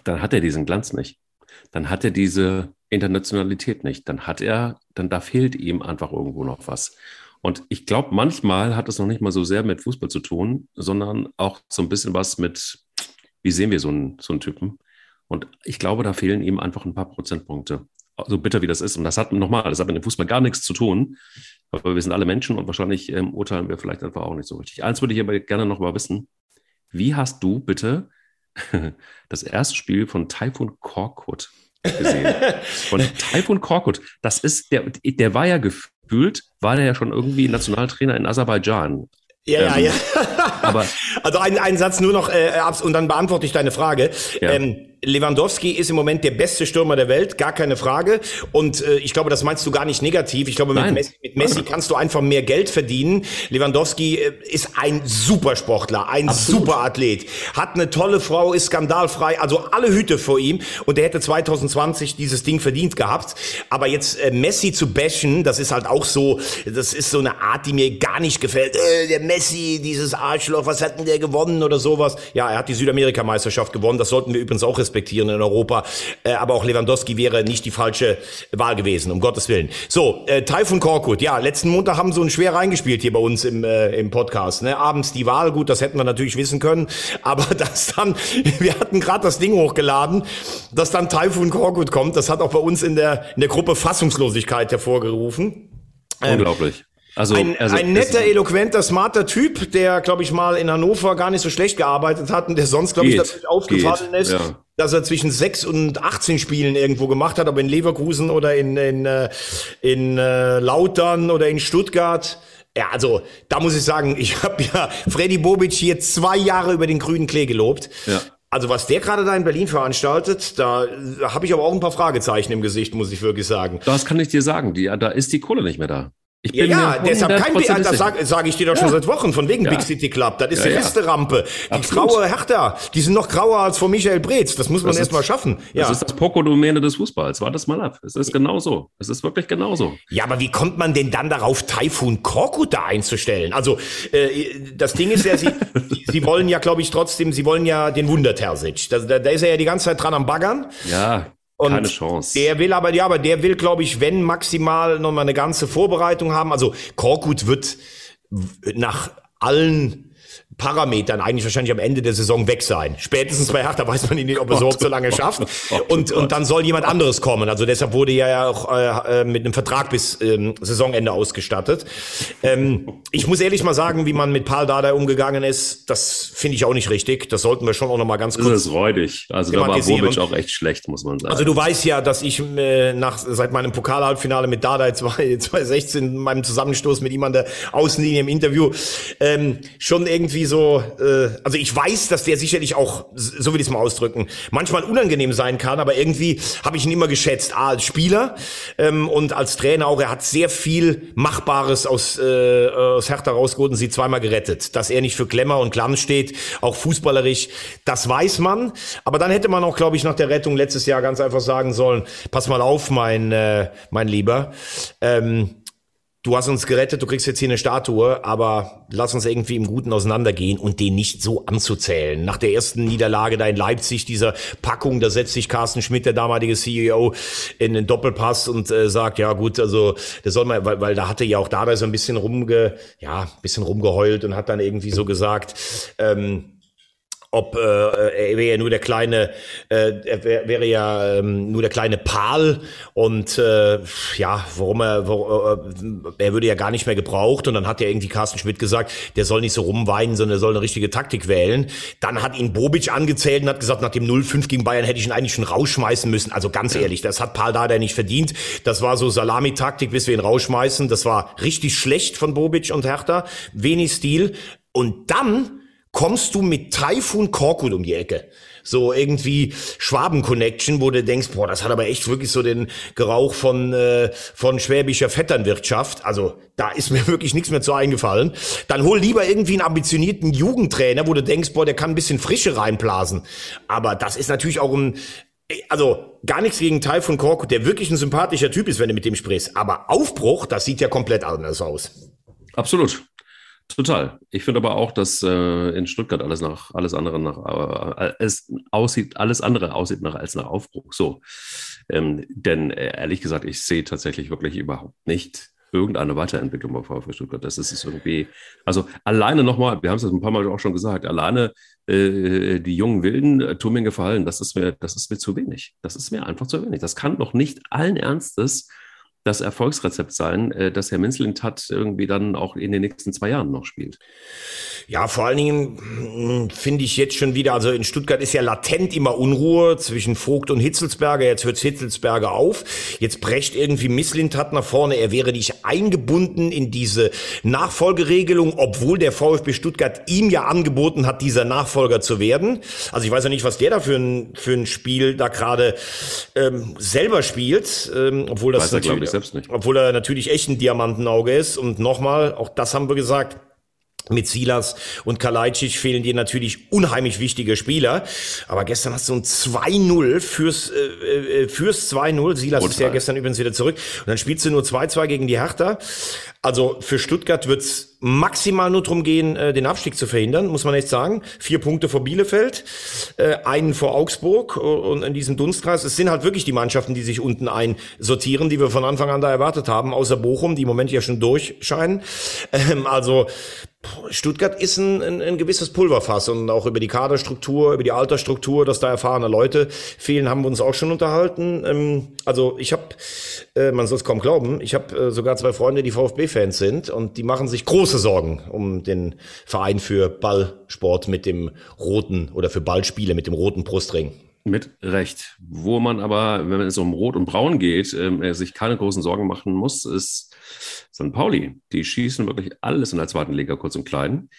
dann hat er diesen Glanz nicht. Dann hat er diese Internationalität nicht. Dann hat er, dann da fehlt ihm einfach irgendwo noch was. Und ich glaube, manchmal hat es noch nicht mal so sehr mit Fußball zu tun, sondern auch so ein bisschen was mit, wie sehen wir so einen, so einen Typen? Und ich glaube, da fehlen ihm einfach ein paar Prozentpunkte. So bitter wie das ist. Und das hat nochmal, das hat mit dem Fußball gar nichts zu tun. Aber wir sind alle Menschen und wahrscheinlich ähm, urteilen wir vielleicht einfach auch nicht so richtig. Eins würde ich aber gerne noch mal wissen. Wie hast du bitte das erste Spiel von Typhoon Korkut gesehen? von Typhoon Korkut. Das ist, der, der war ja gefühlt, war der ja schon irgendwie Nationaltrainer in Aserbaidschan. Ja, ähm, ja, ja. aber also ein, ein Satz nur noch äh, und dann beantworte ich deine Frage. Ja. Ähm, Lewandowski ist im Moment der beste Stürmer der Welt, gar keine Frage. Und äh, ich glaube, das meinst du gar nicht negativ. Ich glaube, mit Messi, mit Messi, kannst du einfach mehr Geld verdienen. Lewandowski äh, ist ein Supersportler, ein Absolut. Superathlet, hat eine tolle Frau, ist skandalfrei, also alle Hüte vor ihm. Und er hätte 2020 dieses Ding verdient gehabt. Aber jetzt äh, Messi zu bashen, das ist halt auch so, das ist so eine Art, die mir gar nicht gefällt. Äh, der Messi, dieses Arschloch, was hat denn der gewonnen oder sowas? Ja, er hat die Südamerikameisterschaft gewonnen. Das sollten wir übrigens auch respektieren in Europa. Äh, aber auch Lewandowski wäre nicht die falsche Wahl gewesen, um Gottes Willen. So, äh, Taifun Korkut. Ja, letzten Montag haben sie uns schwer reingespielt hier bei uns im, äh, im Podcast. Ne? Abends die Wahl, gut, das hätten wir natürlich wissen können. Aber dass dann, wir hatten gerade das Ding hochgeladen, dass dann Taifun Korkut kommt, das hat auch bei uns in der, in der Gruppe Fassungslosigkeit hervorgerufen. Ähm, Unglaublich. Also, ein, also ein netter, eloquenter, smarter Typ, der, glaube ich, mal in Hannover gar nicht so schlecht gearbeitet hat und der sonst, glaube ich, natürlich aufgefallen geht, ist, ja. dass er zwischen 6 und 18 Spielen irgendwo gemacht hat, aber in Leverkusen oder in, in, äh, in, in äh, Lautern oder in Stuttgart. Ja, also da muss ich sagen, ich habe ja Freddy Bobic hier zwei Jahre über den grünen Klee gelobt. Ja. Also was der gerade da in Berlin veranstaltet, da, da habe ich aber auch ein paar Fragezeichen im Gesicht, muss ich wirklich sagen. Das kann ich dir sagen. Die, da ist die Kohle nicht mehr da. Ja, ja deshalb kein Big, das sage sag ich dir doch schon ja. seit Wochen, von wegen ja. Big City Club. Das ist ja, die beste Rampe. Die Absolut. graue Hertha, die sind noch grauer als von Michael Breetz. Das muss man erst mal schaffen. Ja. Das ist das Pokodomäne des Fußballs. War das mal ab. Es ist genauso. Es ist wirklich genauso. Ja, aber wie kommt man denn dann darauf, Taifun Korkut da einzustellen? Also, äh, das Ding ist ja, sie, sie wollen ja, glaube ich, trotzdem, sie wollen ja den Wunder Terzic. Da, da, da ist er ja die ganze Zeit dran am Baggern. Ja. Und Keine Chance. Der will aber, ja, aber der will, glaube ich, wenn maximal noch mal eine ganze Vorbereitung haben. Also Korkut wird nach allen Parametern eigentlich wahrscheinlich am Ende der Saison weg sein. Spätestens bei Hertha weiß man nicht, ob er es überhaupt so lange schafft. Und, und dann soll jemand anderes kommen. Also deshalb wurde er ja auch äh, äh, mit einem Vertrag bis ähm, Saisonende ausgestattet. Ähm, ich muss ehrlich mal sagen, wie man mit Paul Dada umgegangen ist, das finde ich auch nicht richtig. Das sollten wir schon auch noch mal ganz kurz. Das ist räudig. Also da war Bobic auch echt schlecht, muss man sagen. Also du weißt ja, dass ich äh, nach seit meinem Pokalhalbfinale mit Dada 2016 meinem Zusammenstoß mit ihm an der Außenlinie im Interview ähm, schon irgendwie so, äh, also ich weiß, dass der sicherlich auch, so will ich es mal ausdrücken, manchmal unangenehm sein kann, aber irgendwie habe ich ihn immer geschätzt, A, als Spieler ähm, und als Trainer auch. Er hat sehr viel Machbares aus, äh, aus Hertha rausgeholt und sie zweimal gerettet. Dass er nicht für Klemmer und Glanz steht, auch fußballerisch, das weiß man. Aber dann hätte man auch, glaube ich, nach der Rettung letztes Jahr ganz einfach sagen sollen, pass mal auf, mein, äh, mein Lieber. Ähm, du hast uns gerettet, du kriegst jetzt hier eine Statue, aber lass uns irgendwie im Guten auseinandergehen und den nicht so anzuzählen. Nach der ersten Niederlage da in Leipzig, dieser Packung, da setzt sich Carsten Schmidt, der damalige CEO, in den Doppelpass und äh, sagt, ja gut, also der soll mal, weil, weil da hatte ja auch da so ein bisschen rumge, ja, ein bisschen rumgeheult und hat dann irgendwie so gesagt, ähm, ob äh, er wäre ja nur der kleine, äh, er wär, wäre ja ähm, nur der kleine Pal und äh, ja, warum er, wo, äh, er würde ja gar nicht mehr gebraucht und dann hat ja irgendwie Carsten Schmidt gesagt, der soll nicht so rumweinen, sondern er soll eine richtige Taktik wählen. Dann hat ihn Bobic angezählt und hat gesagt, nach dem 0-5 gegen Bayern hätte ich ihn eigentlich schon rausschmeißen müssen. Also ganz ehrlich, das hat Pal da nicht verdient. Das war so Salamitaktik, bis wir ihn rausschmeißen. Das war richtig schlecht von Bobic und Hertha, wenig Stil. Und dann kommst du mit Taifun Korkut um die Ecke. So irgendwie Schwaben-Connection, wo du denkst, boah, das hat aber echt wirklich so den Geruch von, äh, von schwäbischer Vetternwirtschaft. Also da ist mir wirklich nichts mehr zu eingefallen. Dann hol lieber irgendwie einen ambitionierten Jugendtrainer, wo du denkst, boah, der kann ein bisschen Frische reinblasen. Aber das ist natürlich auch ein, also gar nichts gegen Taifun Korkut, der wirklich ein sympathischer Typ ist, wenn du mit dem sprichst. Aber Aufbruch, das sieht ja komplett anders aus. Absolut. Total. Ich finde aber auch, dass äh, in Stuttgart alles nach alles andere nach äh, es aussieht, alles andere aussieht nach als nach Aufbruch. So. Ähm, denn äh, ehrlich gesagt, ich sehe tatsächlich wirklich überhaupt nicht irgendeine Weiterentwicklung bei VfB Stuttgart. Das ist es irgendwie, also alleine nochmal, wir haben es ein paar Mal auch schon gesagt, alleine äh, die jungen Wilden äh, mir gefallen. Das ist mir, das ist mir zu wenig. Das ist mir einfach zu wenig. Das kann doch nicht allen Ernstes das Erfolgsrezept sein, äh, dass Herr Minzlintat irgendwie dann auch in den nächsten zwei Jahren noch spielt. Ja, vor allen Dingen hm, finde ich jetzt schon wieder, also in Stuttgart ist ja latent immer Unruhe zwischen Vogt und Hitzelsberger. Jetzt hört Hitzelsberger auf. Jetzt brecht irgendwie Misslintat nach vorne. Er wäre nicht eingebunden in diese Nachfolgeregelung, obwohl der VfB Stuttgart ihm ja angeboten hat, dieser Nachfolger zu werden. Also ich weiß ja nicht, was der da für ein, für ein Spiel da gerade ähm, selber spielt, ähm, obwohl das weiß er, selbst nicht. Obwohl er natürlich echt ein Diamantenauge ist. Und nochmal, auch das haben wir gesagt, mit Silas und Kalajdzic fehlen dir natürlich unheimlich wichtige Spieler. Aber gestern hast du ein 2-0 fürs, äh, äh fürs 2-0. Silas Total. ist ja gestern übrigens wieder zurück. Und dann spielst du nur 2-2 gegen die Hertha. Also für Stuttgart wird's maximal nur drum gehen, äh, den Abstieg zu verhindern, muss man echt sagen. Vier Punkte vor Bielefeld, äh, einen vor Augsburg und in diesem Dunstkreis. Es sind halt wirklich die Mannschaften, die sich unten einsortieren, die wir von Anfang an da erwartet haben, außer Bochum, die im Moment ja schon durchscheinen. Ähm, also Stuttgart ist ein, ein, ein gewisses Pulverfass und auch über die Kaderstruktur, über die Altersstruktur, dass da erfahrene Leute fehlen, haben wir uns auch schon unterhalten. Ähm, also ich habe, äh, man soll es kaum glauben, ich habe äh, sogar zwei Freunde, die VfB-Fans sind und die machen sich große Sorgen um den Verein für Ballsport mit dem roten oder für Ballspiele mit dem roten Brustring. Mit Recht. Wo man aber, wenn es um Rot und Braun geht, äh, sich keine großen Sorgen machen muss, ist St. Pauli, die schießen wirklich alles in der zweiten Liga kurz und klein.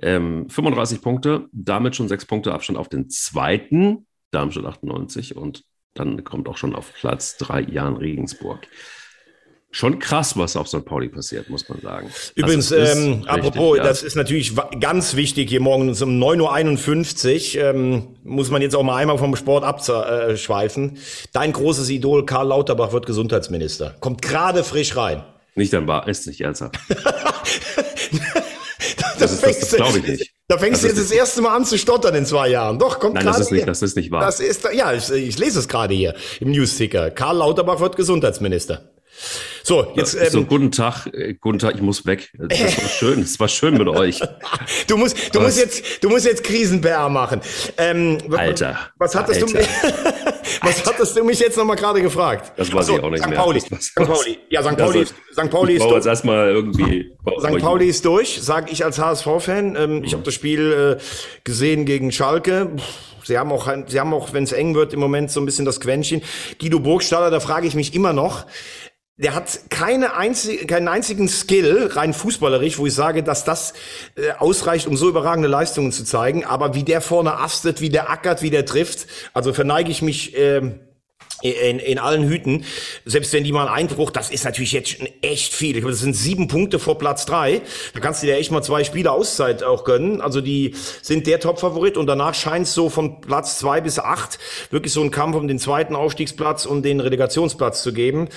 Ähm, 35 Punkte, damit schon sechs Punkte Abstand auf den zweiten, Darmstadt 98 und dann kommt auch schon auf Platz drei Jan Regensburg. Schon krass, was auf St. Pauli passiert, muss man sagen. Übrigens, ähm, richtig, apropos, ja. das ist natürlich ganz wichtig hier morgens um 9.51 Uhr, ähm, muss man jetzt auch mal einmal vom Sport abschweifen. Dein großes Idol Karl Lauterbach wird Gesundheitsminister. Kommt gerade frisch rein. Nicht dein Bar, ist nicht ernsthaft. das, das, das, das glaube ich nicht. Da fängst du jetzt das erste Mal an zu stottern in zwei Jahren. Doch, kommt Nein, das ist nicht, das ist nicht wahr. Das ist, ja, ich, ich lese es gerade hier im Newsticker. Karl Lauterbach wird Gesundheitsminister. So, jetzt. Ähm, so, guten Tag, äh, guten Tag, ich muss weg. Das war schön, es war schön mit euch. du musst, du musst jetzt, du musst jetzt Krisenbär machen. Ähm, Alter. Was hattest Alter. du, was Alter. hattest du mich jetzt nochmal gerade gefragt? Das weiß so, ich auch nicht St. mehr. Pauli. St. Pauli. Ja, St. Pauli, ist, St. Pauli ist durch. jetzt erstmal irgendwie. St. Pauli ist durch, sag ich als HSV-Fan. Ähm, ich habe das Spiel äh, gesehen gegen Schalke. Sie haben auch, sie haben auch, wenn es eng wird, im Moment so ein bisschen das Quäntchen. Guido Burgstaller, da frage ich mich immer noch, der hat keine einzige, keinen einzigen Skill, rein fußballerisch, wo ich sage, dass das äh, ausreicht, um so überragende Leistungen zu zeigen. Aber wie der vorne astet, wie der ackert, wie der trifft, also verneige ich mich. Äh, in, in allen Hüten. Selbst wenn die mal Einbruch, das ist natürlich jetzt schon echt viel. Ich glaube, das sind sieben Punkte vor Platz drei. Da kannst du dir echt mal zwei Spiele Auszeit auch gönnen. Also die sind der Top-Favorit und danach scheint es so von Platz zwei bis acht wirklich so ein Kampf um den zweiten Aufstiegsplatz und den Relegationsplatz zu geben.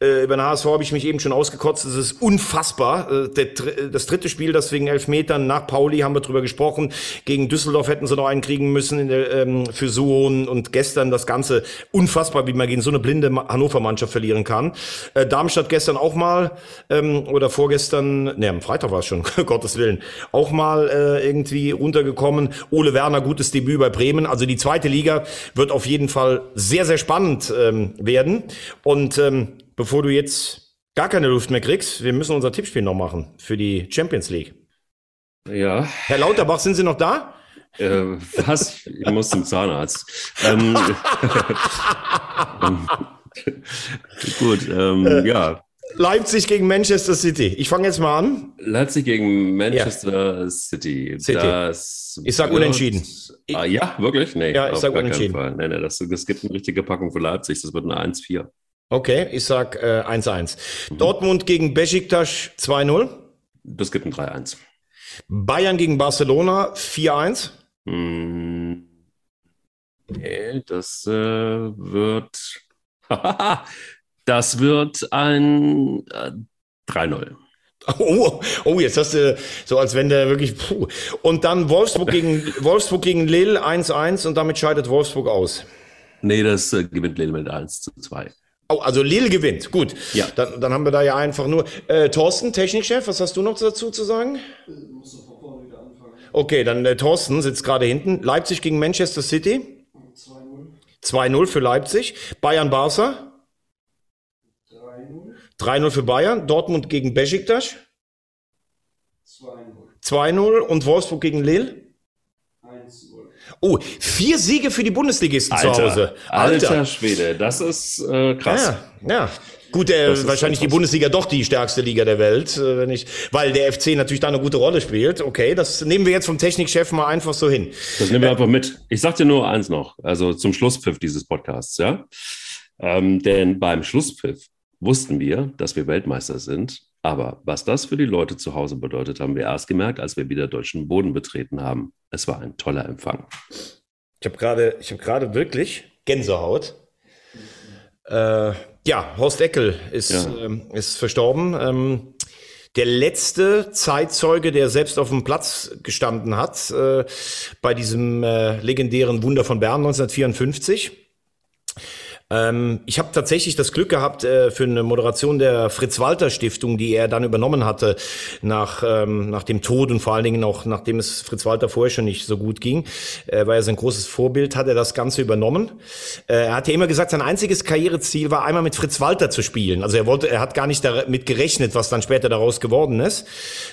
Äh, über den HSV habe ich mich eben schon ausgekotzt. Das ist unfassbar. Äh, der, das dritte Spiel, das wegen elf Metern nach Pauli, haben wir drüber gesprochen. Gegen Düsseldorf hätten sie noch einen kriegen müssen in der, ähm, für Suhonen und gestern das Ganze unfassbar wie man gegen so eine blinde Hannover-Mannschaft verlieren kann. Äh, Darmstadt gestern auch mal, ähm, oder vorgestern, ne, am Freitag war es schon, Gottes Willen, auch mal äh, irgendwie runtergekommen. Ole Werner, gutes Debüt bei Bremen. Also die zweite Liga wird auf jeden Fall sehr, sehr spannend ähm, werden. Und ähm, bevor du jetzt gar keine Luft mehr kriegst, wir müssen unser Tippspiel noch machen für die Champions League. Ja. Herr Lauterbach, sind Sie noch da? Äh, was? Ich muss zum Zahnarzt. Ähm, gut, ähm, äh, ja. Leipzig gegen Manchester City. Ich fange jetzt mal an. Leipzig gegen Manchester ja. City. City. Das ich sag unentschieden. Ah, ja, wirklich? Nee, ja, ich sag unentschieden. Fall. Nee, nee, das, das gibt eine richtige Packung für Leipzig. Das wird eine 1-4. Okay, ich sag 1-1. Äh, mhm. Dortmund gegen Besiktas 2-0. Das gibt ein 3-1. Bayern gegen Barcelona 4-1. Hm, nee, das äh, wird. das wird ein äh, 3-0. Oh, oh, jetzt hast du so, als wenn der wirklich. Puh. Und dann Wolfsburg gegen Wolfsburg gegen Lille 1-1 und damit scheidet Wolfsburg aus. Nee, das äh, gewinnt Lille mit 1 zu 2. Oh, also Lille gewinnt. Gut. Ja. Dann, dann haben wir da ja einfach nur. Äh, Thorsten, Technikchef, was hast du noch dazu zu sagen? Okay, dann äh, Thorsten sitzt gerade hinten. Leipzig gegen Manchester City. 2-0. 2-0 für Leipzig. Bayern Barca. 3-0. 3-0 für Bayern. Dortmund gegen Besiktas. 2-0. 2-0 und Wolfsburg gegen Lille. 1-0. Oh, vier Siege für die Bundesligisten Alter, zu Hause. Alter. Alter Schwede, das ist äh, krass. Ja, ja. Gut, äh, wahrscheinlich die Bundesliga doch die stärkste Liga der Welt, äh, wenn ich, weil der FC natürlich da eine gute Rolle spielt. Okay, das nehmen wir jetzt vom Technikchef mal einfach so hin. Das nehmen wir äh, einfach mit. Ich sag dir nur eins noch, also zum Schlusspfiff dieses Podcasts, ja. Ähm, denn beim Schlusspfiff wussten wir, dass wir Weltmeister sind. Aber was das für die Leute zu Hause bedeutet, haben wir erst gemerkt, als wir wieder deutschen Boden betreten haben. Es war ein toller Empfang. Ich habe gerade, ich habe gerade wirklich Gänsehaut. Äh, ja, Horst Eckel ist, ja. ähm, ist verstorben. Ähm, der letzte Zeitzeuge, der selbst auf dem Platz gestanden hat, äh, bei diesem äh, legendären Wunder von Bern 1954. Ähm, ich habe tatsächlich das Glück gehabt, äh, für eine Moderation der Fritz-Walter-Stiftung, die er dann übernommen hatte, nach, ähm, nach dem Tod und vor allen Dingen auch nachdem es Fritz-Walter vorher schon nicht so gut ging, äh, war er sein großes Vorbild, hat er das Ganze übernommen. Äh, er hat ja immer gesagt, sein einziges Karriereziel war einmal mit Fritz-Walter zu spielen. Also er wollte, er hat gar nicht damit gerechnet, was dann später daraus geworden ist.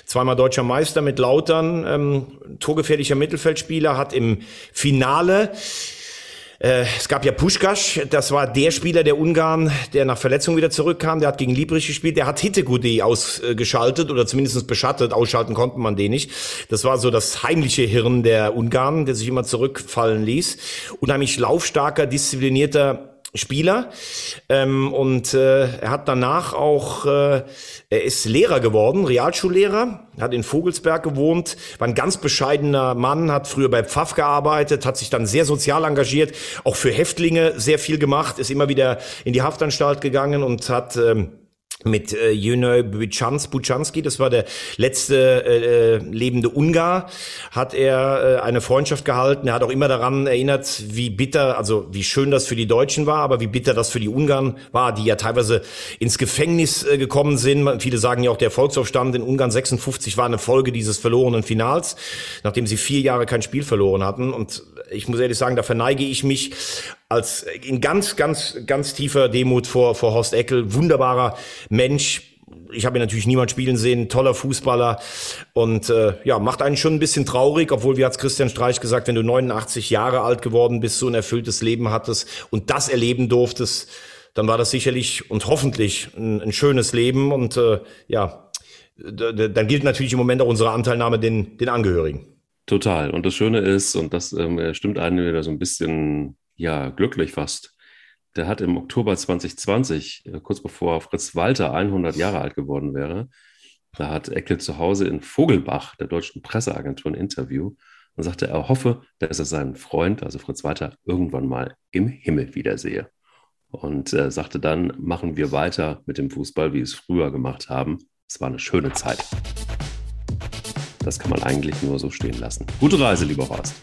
Zweimal deutscher Meister mit Lautern, ähm, torgefährlicher Mittelfeldspieler, hat im Finale es gab ja Puschkasch, das war der Spieler der Ungarn, der nach Verletzung wieder zurückkam. Der hat gegen Liebrich gespielt. Der hat Hittegudi ausgeschaltet oder zumindest beschattet. Ausschalten konnte man den nicht. Das war so das heimliche Hirn der Ungarn, der sich immer zurückfallen ließ. Unheimlich laufstarker, disziplinierter Spieler. Ähm, und äh, er hat danach auch, äh, er ist Lehrer geworden, Realschullehrer, hat in Vogelsberg gewohnt, war ein ganz bescheidener Mann, hat früher bei Pfaff gearbeitet, hat sich dann sehr sozial engagiert, auch für Häftlinge sehr viel gemacht, ist immer wieder in die Haftanstalt gegangen und hat ähm, mit äh, Jönö Buchans, Buchanski, das war der letzte äh, lebende Ungar, hat er äh, eine Freundschaft gehalten. Er hat auch immer daran erinnert, wie bitter, also wie schön das für die Deutschen war, aber wie bitter das für die Ungarn war, die ja teilweise ins Gefängnis äh, gekommen sind. Viele sagen ja auch, der Volksaufstand in Ungarn 56 war eine Folge dieses verlorenen Finals, nachdem sie vier Jahre kein Spiel verloren hatten. Und ich muss ehrlich sagen, da verneige ich mich als in ganz, ganz, ganz tiefer Demut vor, vor Horst Eckel. Wunderbarer Mensch. Ich habe ihn natürlich niemand spielen sehen, toller Fußballer und äh, ja, macht einen schon ein bisschen traurig, obwohl, wie hat's Christian Streich gesagt, wenn du 89 Jahre alt geworden bist, so ein erfülltes Leben hattest und das erleben durftest, dann war das sicherlich und hoffentlich ein, ein schönes Leben und äh, ja, dann gilt natürlich im Moment auch unsere Anteilnahme den, den Angehörigen. Total. Und das Schöne ist, und das ähm, stimmt einen wieder so ein bisschen ja, glücklich fast. Der hat im Oktober 2020, äh, kurz bevor Fritz Walter 100 Jahre alt geworden wäre, da hat Eckel zu Hause in Vogelbach, der deutschen Presseagentur, ein Interview und sagte, er hoffe, dass er seinen Freund, also Fritz Walter, irgendwann mal im Himmel wiedersehe. Und äh, sagte dann, machen wir weiter mit dem Fußball, wie wir es früher gemacht haben. Es war eine schöne Zeit. Das kann man eigentlich nur so stehen lassen. Gute Reise, lieber Horst.